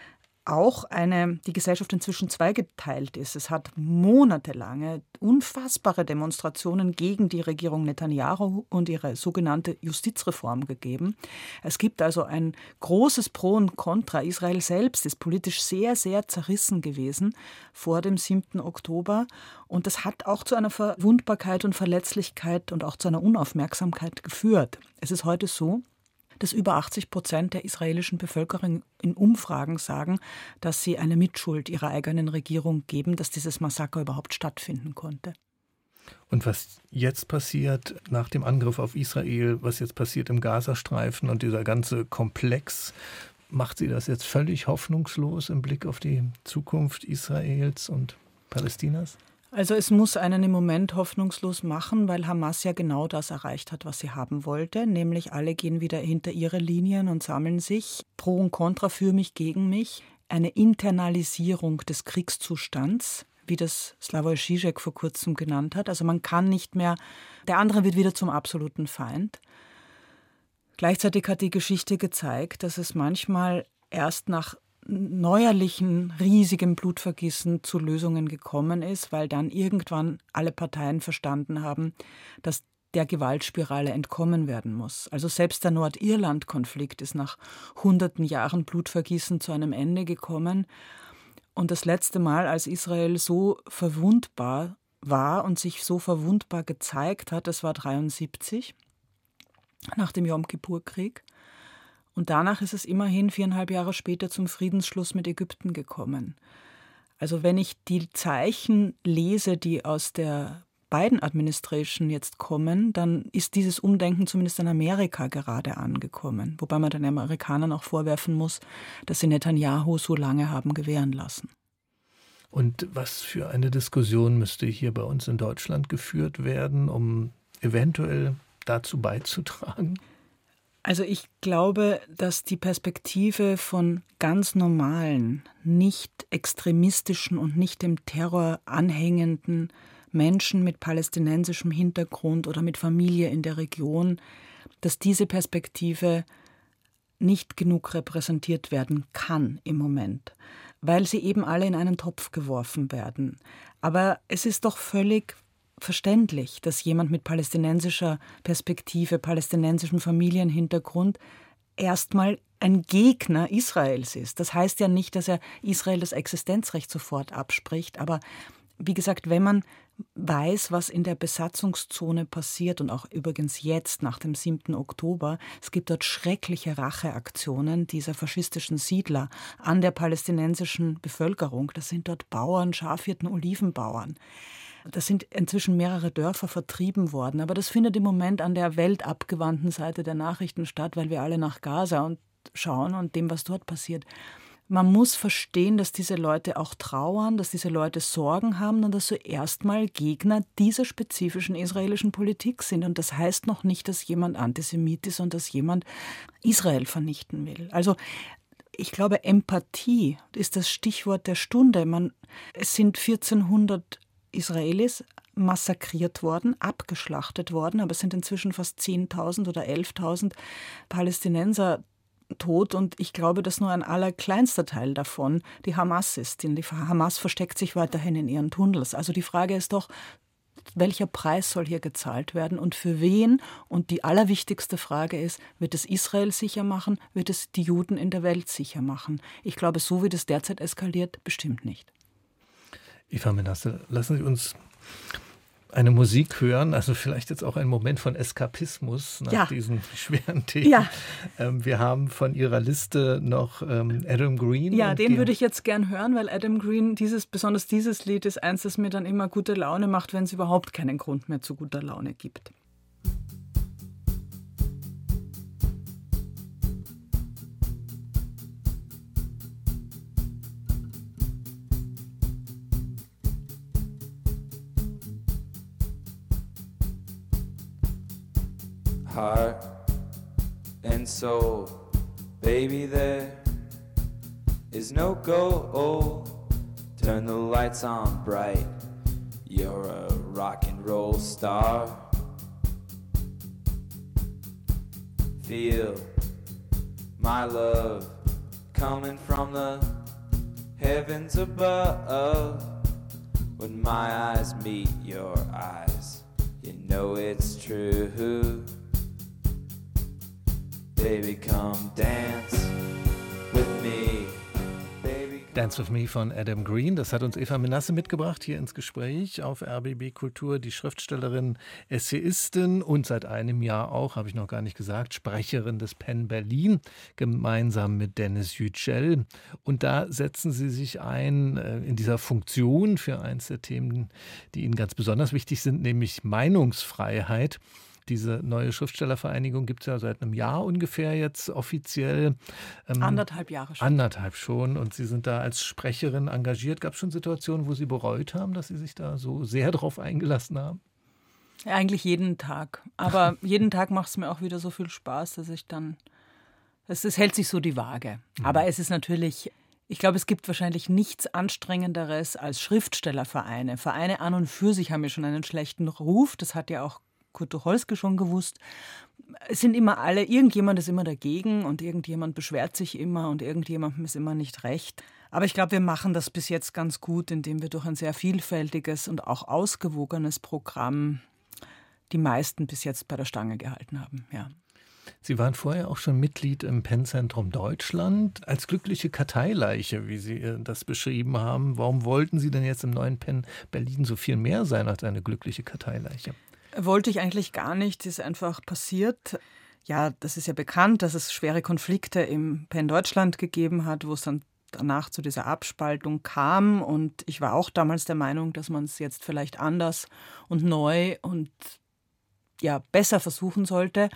auch eine, die Gesellschaft inzwischen zweigeteilt ist. Es hat monatelange unfassbare Demonstrationen gegen die Regierung Netanyahu und ihre sogenannte Justizreform gegeben. Es gibt also ein großes Pro und Contra. Israel selbst ist politisch sehr, sehr zerrissen gewesen vor dem 7. Oktober. Und das hat auch zu einer Verwundbarkeit und Verletzlichkeit und auch zu einer Unaufmerksamkeit geführt. Es ist heute so, dass über 80 Prozent der israelischen Bevölkerung in Umfragen sagen, dass sie eine Mitschuld ihrer eigenen Regierung geben, dass dieses Massaker überhaupt stattfinden konnte. Und was jetzt passiert nach dem Angriff auf Israel, was jetzt passiert im Gazastreifen und dieser ganze Komplex, macht Sie das jetzt völlig hoffnungslos im Blick auf die Zukunft Israels und Palästinas? Also es muss einen im Moment hoffnungslos machen, weil Hamas ja genau das erreicht hat, was sie haben wollte, nämlich alle gehen wieder hinter ihre Linien und sammeln sich, pro und contra für mich, gegen mich, eine Internalisierung des Kriegszustands, wie das Slavoj Žižek vor kurzem genannt hat. Also man kann nicht mehr, der andere wird wieder zum absoluten Feind. Gleichzeitig hat die Geschichte gezeigt, dass es manchmal erst nach neuerlichen riesigen Blutvergießen zu Lösungen gekommen ist, weil dann irgendwann alle Parteien verstanden haben, dass der Gewaltspirale entkommen werden muss. Also selbst der Nordirland-Konflikt ist nach hunderten Jahren Blutvergießen zu einem Ende gekommen. Und das letzte Mal, als Israel so verwundbar war und sich so verwundbar gezeigt hat, das war 73 nach dem Yom Kippur-Krieg. Und danach ist es immerhin viereinhalb Jahre später zum Friedensschluss mit Ägypten gekommen. Also wenn ich die Zeichen lese, die aus der Biden-Administration jetzt kommen, dann ist dieses Umdenken zumindest in Amerika gerade angekommen. Wobei man den Amerikanern auch vorwerfen muss, dass sie Netanyahu so lange haben gewähren lassen. Und was für eine Diskussion müsste hier bei uns in Deutschland geführt werden, um eventuell dazu beizutragen? Also ich glaube, dass die Perspektive von ganz normalen, nicht extremistischen und nicht dem Terror anhängenden Menschen mit palästinensischem Hintergrund oder mit Familie in der Region, dass diese Perspektive nicht genug repräsentiert werden kann im Moment, weil sie eben alle in einen Topf geworfen werden. Aber es ist doch völlig verständlich, dass jemand mit palästinensischer Perspektive, palästinensischem Familienhintergrund erstmal ein Gegner Israels ist. Das heißt ja nicht, dass er Israel das Existenzrecht sofort abspricht, aber wie gesagt, wenn man weiß, was in der Besatzungszone passiert und auch übrigens jetzt nach dem 7. Oktober, es gibt dort schreckliche Racheaktionen dieser faschistischen Siedler an der palästinensischen Bevölkerung. Das sind dort Bauern, Schafhirten, Olivenbauern. Da sind inzwischen mehrere Dörfer vertrieben worden, aber das findet im Moment an der weltabgewandten Seite der Nachrichten statt, weil wir alle nach Gaza und schauen und dem, was dort passiert. Man muss verstehen, dass diese Leute auch trauern, dass diese Leute Sorgen haben und dass sie erstmal Gegner dieser spezifischen israelischen Politik sind. Und das heißt noch nicht, dass jemand Antisemit ist und dass jemand Israel vernichten will. Also ich glaube, Empathie ist das Stichwort der Stunde. Man, es sind 1400 Israelis massakriert worden, abgeschlachtet worden, aber es sind inzwischen fast 10.000 oder 11.000 Palästinenser tot und ich glaube, dass nur ein allerkleinster Teil davon die Hamas ist. Denn die Hamas versteckt sich weiterhin in ihren Tunnels. Also die Frage ist doch, welcher Preis soll hier gezahlt werden und für wen? Und die allerwichtigste Frage ist, wird es Israel sicher machen, wird es die Juden in der Welt sicher machen? Ich glaube, so wie das derzeit eskaliert, bestimmt nicht. Eva Menasse, lassen Sie uns eine Musik hören, also vielleicht jetzt auch ein Moment von Eskapismus nach ja. diesen [laughs] schweren Themen. Ja. Ähm, wir haben von Ihrer Liste noch ähm, Adam Green. Ja, den würde ich jetzt gern hören, weil Adam Green, dieses, besonders dieses Lied ist eins, das mir dann immer gute Laune macht, wenn es überhaupt keinen Grund mehr zu guter Laune gibt. Heart and soul. Baby, there is no goal. Turn the lights on bright. You're a rock and roll star. Feel my love coming from the heavens above. When my eyes meet your eyes, you know it's true. Baby, come dance with me. Dance with Me von Adam Green. Das hat uns Eva Menasse mitgebracht hier ins Gespräch auf RBB Kultur. Die Schriftstellerin, Essayistin und seit einem Jahr auch, habe ich noch gar nicht gesagt, Sprecherin des Penn Berlin, gemeinsam mit Dennis Yücel. Und da setzen sie sich ein äh, in dieser Funktion für eins der Themen, die ihnen ganz besonders wichtig sind, nämlich Meinungsfreiheit. Diese neue Schriftstellervereinigung gibt es ja seit einem Jahr ungefähr jetzt offiziell. Ähm, anderthalb Jahre schon. Anderthalb schon. Und Sie sind da als Sprecherin engagiert. Gab es schon Situationen, wo Sie bereut haben, dass Sie sich da so sehr drauf eingelassen haben? Ja, eigentlich jeden Tag. Aber [laughs] jeden Tag macht es mir auch wieder so viel Spaß, dass ich dann. Es, es hält sich so die Waage. Mhm. Aber es ist natürlich ich glaube, es gibt wahrscheinlich nichts Anstrengenderes als Schriftstellervereine. Vereine an und für sich haben ja schon einen schlechten Ruf. Das hat ja auch Kurt Tucholsky schon gewusst. Es sind immer alle, irgendjemand ist immer dagegen und irgendjemand beschwert sich immer und irgendjemandem ist immer nicht recht. Aber ich glaube, wir machen das bis jetzt ganz gut, indem wir durch ein sehr vielfältiges und auch ausgewogenes Programm die meisten bis jetzt bei der Stange gehalten haben. Ja. Sie waren vorher auch schon Mitglied im Pennzentrum Deutschland als glückliche Karteileiche, wie Sie äh, das beschrieben haben. Warum wollten Sie denn jetzt im neuen Penn Berlin so viel mehr sein als eine glückliche Karteileiche? Wollte ich eigentlich gar nicht, ist einfach passiert. Ja, das ist ja bekannt, dass es schwere Konflikte im Penn Deutschland gegeben hat, wo es dann danach zu dieser Abspaltung kam. Und ich war auch damals der Meinung, dass man es jetzt vielleicht anders und neu und ja, besser versuchen sollte.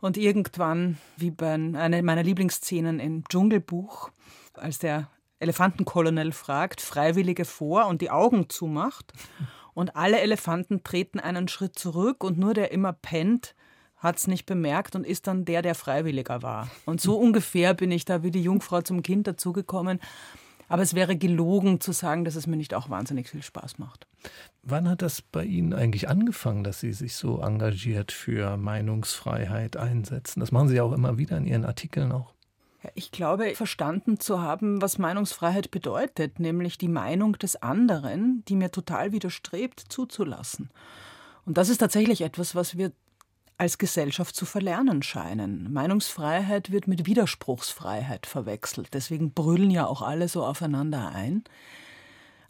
Und irgendwann, wie bei einer meiner Lieblingsszenen im Dschungelbuch, als der Elefantenkolonel fragt, Freiwillige vor und die Augen zumacht und alle Elefanten treten einen Schritt zurück und nur der immer pennt, hat es nicht bemerkt und ist dann der, der freiwilliger war. Und so [laughs] ungefähr bin ich da wie die Jungfrau zum Kind dazugekommen. Aber es wäre gelogen zu sagen, dass es mir nicht auch wahnsinnig viel Spaß macht. Wann hat das bei Ihnen eigentlich angefangen, dass Sie sich so engagiert für Meinungsfreiheit einsetzen? Das machen Sie ja auch immer wieder in Ihren Artikeln auch. Ich glaube, verstanden zu haben, was Meinungsfreiheit bedeutet, nämlich die Meinung des anderen, die mir total widerstrebt, zuzulassen. Und das ist tatsächlich etwas, was wir als Gesellschaft zu verlernen scheinen. Meinungsfreiheit wird mit Widerspruchsfreiheit verwechselt. Deswegen brüllen ja auch alle so aufeinander ein.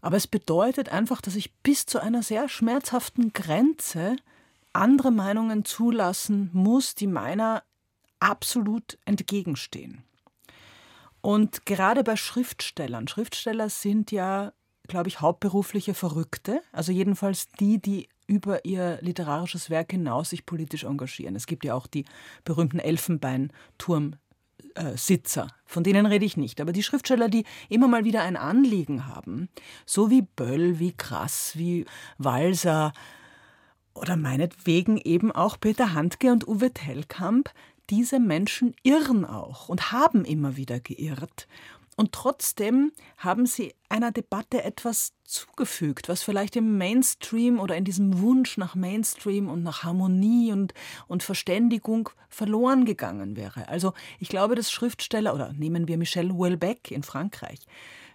Aber es bedeutet einfach, dass ich bis zu einer sehr schmerzhaften Grenze andere Meinungen zulassen muss, die meiner absolut entgegenstehen. Und gerade bei Schriftstellern, Schriftsteller sind ja, glaube ich, hauptberufliche Verrückte, also jedenfalls die, die über ihr literarisches Werk hinaus sich politisch engagieren. Es gibt ja auch die berühmten Elfenbeinturmsitzer, von denen rede ich nicht. Aber die Schriftsteller, die immer mal wieder ein Anliegen haben, so wie Böll, wie Krass, wie Walser oder meinetwegen eben auch Peter Handke und Uwe Tellkamp, diese Menschen irren auch und haben immer wieder geirrt. Und trotzdem haben sie einer Debatte etwas zugefügt, was vielleicht im Mainstream oder in diesem Wunsch nach Mainstream und nach Harmonie und, und Verständigung verloren gegangen wäre. Also ich glaube, dass Schriftsteller, oder nehmen wir Michel Houellebecq in Frankreich,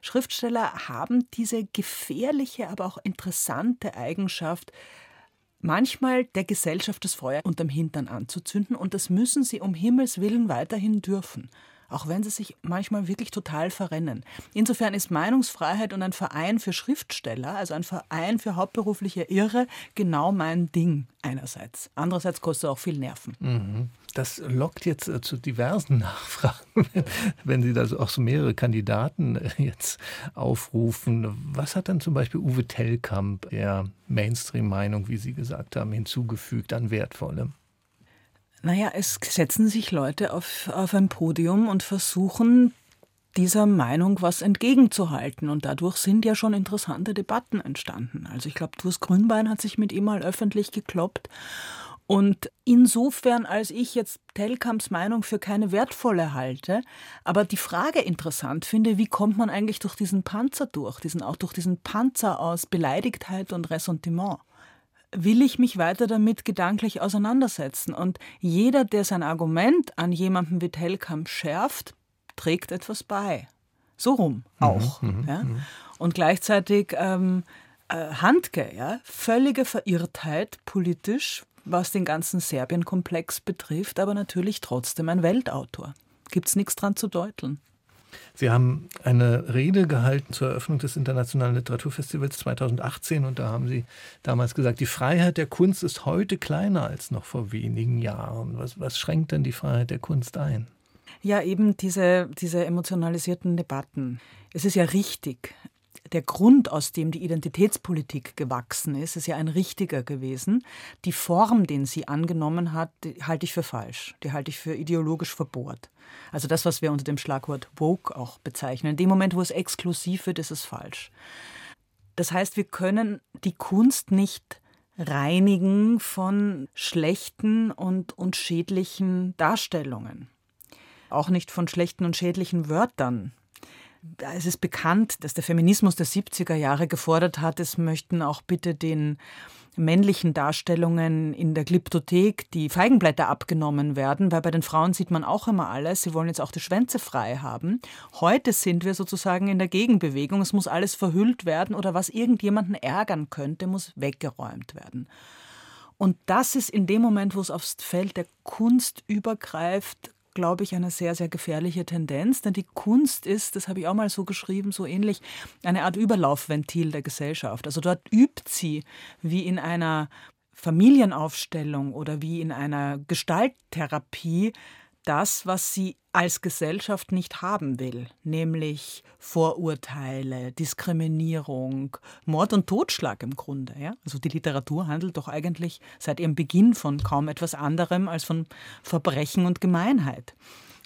Schriftsteller haben diese gefährliche, aber auch interessante Eigenschaft, manchmal der Gesellschaft das Feuer unterm Hintern anzuzünden und das müssen sie um Himmels willen weiterhin dürfen auch wenn sie sich manchmal wirklich total verrennen. Insofern ist Meinungsfreiheit und ein Verein für Schriftsteller, also ein Verein für hauptberufliche Irre, genau mein Ding einerseits. Andererseits kostet auch viel Nerven. Mhm. Das lockt jetzt äh, zu diversen [laughs] Nachfragen, wenn Sie da auch so mehrere Kandidaten äh, jetzt aufrufen. Was hat dann zum Beispiel Uwe Tellkamp der Mainstream-Meinung, wie Sie gesagt haben, hinzugefügt an Wertvollem? Naja, es setzen sich Leute auf, auf ein Podium und versuchen, dieser Meinung was entgegenzuhalten. Und dadurch sind ja schon interessante Debatten entstanden. Also ich glaube, Urs Grünbein hat sich mit ihm mal öffentlich gekloppt. Und insofern, als ich jetzt Telkamps Meinung für keine wertvolle halte, aber die Frage interessant finde, wie kommt man eigentlich durch diesen Panzer durch, diesen, auch durch diesen Panzer aus Beleidigtheit und Ressentiment? Will ich mich weiter damit gedanklich auseinandersetzen. Und jeder, der sein Argument an jemanden wie Telkamp schärft, trägt etwas bei. So rum mhm, auch. Mhm, ja? Mhm. Und gleichzeitig ähm, äh, Handke, ja? völlige Verirrtheit politisch, was den ganzen Serbien-Komplex betrifft, aber natürlich trotzdem ein Weltautor. Gibt es nichts dran zu deuteln. Sie haben eine Rede gehalten zur Eröffnung des Internationalen Literaturfestivals 2018 und da haben Sie damals gesagt, die Freiheit der Kunst ist heute kleiner als noch vor wenigen Jahren. Was, was schränkt denn die Freiheit der Kunst ein? Ja, eben diese, diese emotionalisierten Debatten. Es ist ja richtig, der Grund, aus dem die Identitätspolitik gewachsen ist, ist ja ein richtiger gewesen. Die Form, den sie angenommen hat, halte ich für falsch. Die halte ich für ideologisch verbohrt. Also das, was wir unter dem Schlagwort woke auch bezeichnen. In dem Moment, wo es exklusiv wird, ist es falsch. Das heißt, wir können die Kunst nicht reinigen von schlechten und, und schädlichen Darstellungen. Auch nicht von schlechten und schädlichen Wörtern. Es ist bekannt, dass der Feminismus der 70er Jahre gefordert hat, es möchten auch bitte den männlichen Darstellungen in der Glyptothek die Feigenblätter abgenommen werden, weil bei den Frauen sieht man auch immer alles. Sie wollen jetzt auch die Schwänze frei haben. Heute sind wir sozusagen in der Gegenbewegung. Es muss alles verhüllt werden oder was irgendjemanden ärgern könnte, muss weggeräumt werden. Und das ist in dem Moment, wo es aufs Feld der Kunst übergreift, glaube ich, eine sehr, sehr gefährliche Tendenz, denn die Kunst ist, das habe ich auch mal so geschrieben, so ähnlich, eine Art Überlaufventil der Gesellschaft. Also dort übt sie, wie in einer Familienaufstellung oder wie in einer Gestalttherapie, das, was sie als Gesellschaft nicht haben will, nämlich Vorurteile, Diskriminierung, Mord und Totschlag im Grunde. Ja? Also die Literatur handelt doch eigentlich seit ihrem Beginn von kaum etwas anderem als von Verbrechen und Gemeinheit.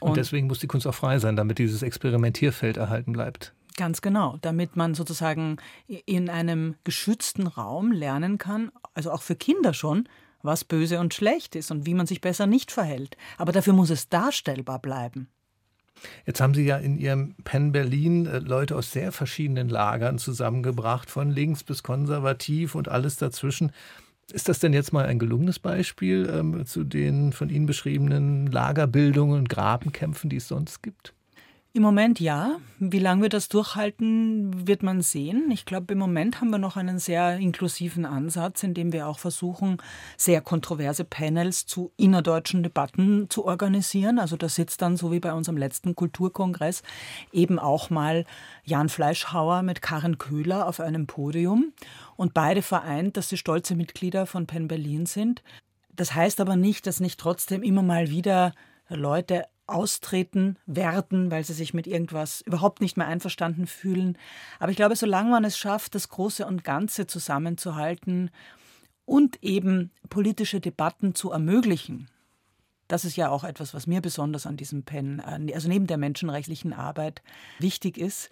Und, und deswegen muss die Kunst auch frei sein, damit dieses Experimentierfeld erhalten bleibt. Ganz genau, damit man sozusagen in einem geschützten Raum lernen kann, also auch für Kinder schon, was böse und schlecht ist und wie man sich besser nicht verhält. Aber dafür muss es darstellbar bleiben. Jetzt haben Sie ja in Ihrem Penn Berlin äh, Leute aus sehr verschiedenen Lagern zusammengebracht, von links bis konservativ und alles dazwischen. Ist das denn jetzt mal ein gelungenes Beispiel ähm, zu den von Ihnen beschriebenen Lagerbildungen und Grabenkämpfen, die es sonst gibt? Im Moment ja. Wie lange wir das durchhalten, wird man sehen. Ich glaube, im Moment haben wir noch einen sehr inklusiven Ansatz, in dem wir auch versuchen, sehr kontroverse Panels zu innerdeutschen Debatten zu organisieren. Also da sitzt dann, so wie bei unserem letzten Kulturkongress, eben auch mal Jan Fleischhauer mit Karin Köhler auf einem Podium. Und beide vereint, dass sie stolze Mitglieder von Penn Berlin sind. Das heißt aber nicht, dass nicht trotzdem immer mal wieder Leute austreten werden, weil sie sich mit irgendwas überhaupt nicht mehr einverstanden fühlen. Aber ich glaube, solange man es schafft, das Große und Ganze zusammenzuhalten und eben politische Debatten zu ermöglichen, das ist ja auch etwas, was mir besonders an diesem Pen, also neben der menschenrechtlichen Arbeit, wichtig ist.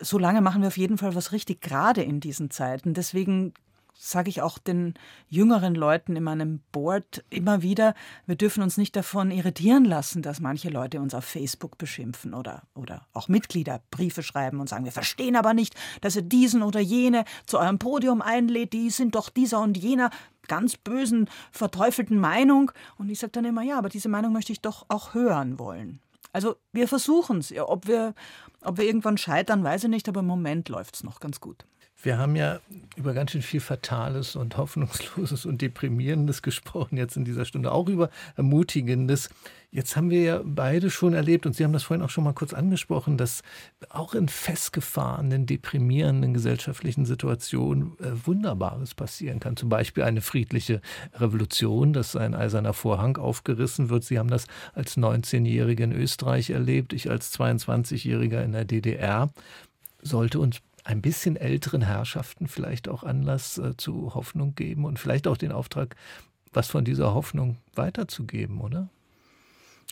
Solange machen wir auf jeden Fall was richtig, gerade in diesen Zeiten. Deswegen sage ich auch den jüngeren Leuten in meinem Board immer wieder, wir dürfen uns nicht davon irritieren lassen, dass manche Leute uns auf Facebook beschimpfen oder, oder auch Mitglieder Briefe schreiben und sagen, wir verstehen aber nicht, dass ihr diesen oder jene zu eurem Podium einlädt, die sind doch dieser und jener ganz bösen, verteufelten Meinung. Und ich sage dann immer, ja, aber diese Meinung möchte ich doch auch hören wollen. Also wir versuchen es. Ob wir, ob wir irgendwann scheitern, weiß ich nicht, aber im Moment läuft es noch ganz gut. Wir haben ja über ganz schön viel Fatales und Hoffnungsloses und Deprimierendes [laughs] gesprochen, jetzt in dieser Stunde auch über Ermutigendes. Jetzt haben wir ja beide schon erlebt, und Sie haben das vorhin auch schon mal kurz angesprochen, dass auch in festgefahrenen, deprimierenden gesellschaftlichen Situationen äh, Wunderbares passieren kann. Zum Beispiel eine friedliche Revolution, dass ein eiserner Vorhang aufgerissen wird. Sie haben das als 19-Jährige in Österreich erlebt, ich als 22-Jähriger in der DDR sollte uns ein bisschen älteren Herrschaften vielleicht auch Anlass äh, zu Hoffnung geben und vielleicht auch den Auftrag, was von dieser Hoffnung weiterzugeben, oder?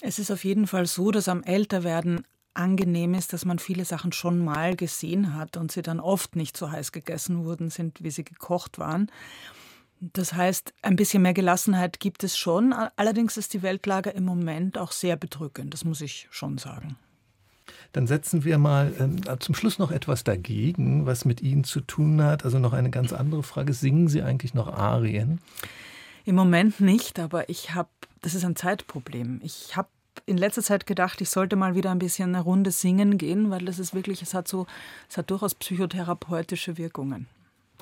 Es ist auf jeden Fall so, dass am Älterwerden angenehm ist, dass man viele Sachen schon mal gesehen hat und sie dann oft nicht so heiß gegessen wurden sind, wie sie gekocht waren. Das heißt, ein bisschen mehr Gelassenheit gibt es schon. Allerdings ist die Weltlage im Moment auch sehr bedrückend, das muss ich schon sagen. Dann setzen wir mal äh, zum Schluss noch etwas dagegen, was mit Ihnen zu tun hat. Also noch eine ganz andere Frage. Singen Sie eigentlich noch Arien? Im Moment nicht, aber ich habe, das ist ein Zeitproblem. Ich habe in letzter Zeit gedacht, ich sollte mal wieder ein bisschen eine Runde singen gehen, weil das ist wirklich, es hat so, es hat durchaus psychotherapeutische Wirkungen.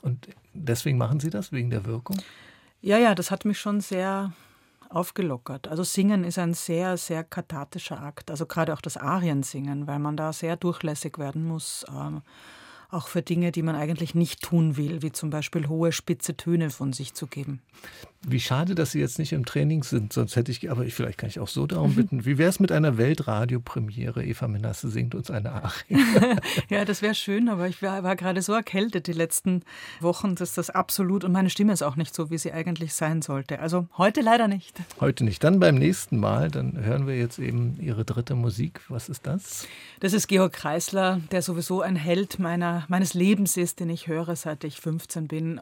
Und deswegen machen Sie das, wegen der Wirkung? Ja, ja, das hat mich schon sehr aufgelockert. Also Singen ist ein sehr, sehr kathartischer Akt. Also gerade auch das Ariensingen, weil man da sehr durchlässig werden muss. Ähm, auch für Dinge, die man eigentlich nicht tun will, wie zum Beispiel hohe, spitze Töne von sich zu geben. Wie schade, dass Sie jetzt nicht im Training sind, sonst hätte ich, aber vielleicht kann ich auch so darum bitten. Wie wäre es mit einer Weltradio-Premiere? Eva Menasse singt uns eine Arie. [laughs] ja, das wäre schön, aber ich war, war, gerade so erkältet die letzten Wochen, dass das absolut, und meine Stimme ist auch nicht so, wie sie eigentlich sein sollte. Also heute leider nicht. Heute nicht. Dann beim nächsten Mal, dann hören wir jetzt eben Ihre dritte Musik. Was ist das? Das ist Georg Kreisler, der sowieso ein Held meiner, meines Lebens ist, den ich höre, seit ich 15 bin.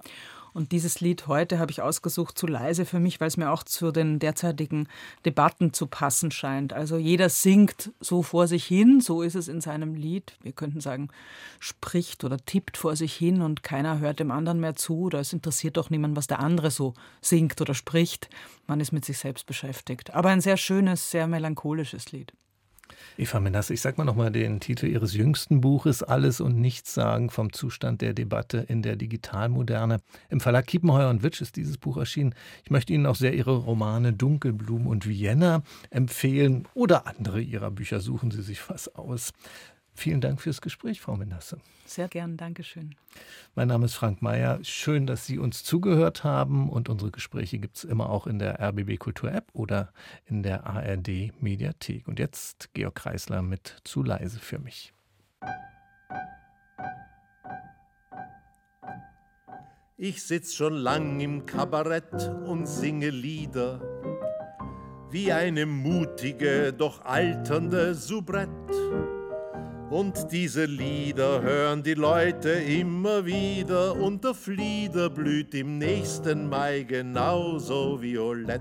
Und dieses Lied heute habe ich ausgesucht zu leise für mich, weil es mir auch zu den derzeitigen Debatten zu passen scheint. Also jeder singt so vor sich hin, so ist es in seinem Lied. Wir könnten sagen, spricht oder tippt vor sich hin und keiner hört dem anderen mehr zu oder es interessiert doch niemand, was der andere so singt oder spricht. Man ist mit sich selbst beschäftigt. Aber ein sehr schönes, sehr melancholisches Lied. Eva Menasse, ich sag mal nochmal den Titel Ihres jüngsten Buches, Alles und Nichts sagen vom Zustand der Debatte in der Digitalmoderne. Im Verlag Kiepenheuer und Witsch ist dieses Buch erschienen. Ich möchte Ihnen auch sehr Ihre Romane Dunkelblumen und Vienna empfehlen oder andere Ihrer Bücher. Suchen Sie sich was aus. Vielen Dank fürs Gespräch, Frau Menasse. Sehr gern, Dankeschön. Mein Name ist Frank Mayer. Schön, dass Sie uns zugehört haben und unsere Gespräche gibt es immer auch in der RBB Kultur App oder in der ARD Mediathek. Und jetzt Georg Kreisler mit Zu leise für mich. Ich sitz schon lang im Kabarett und singe Lieder, wie eine mutige, doch alternde Soubrette Und diese Lieder hören die Leute immer wieder und der Flieder blüht im nächsten Mai genauso violett.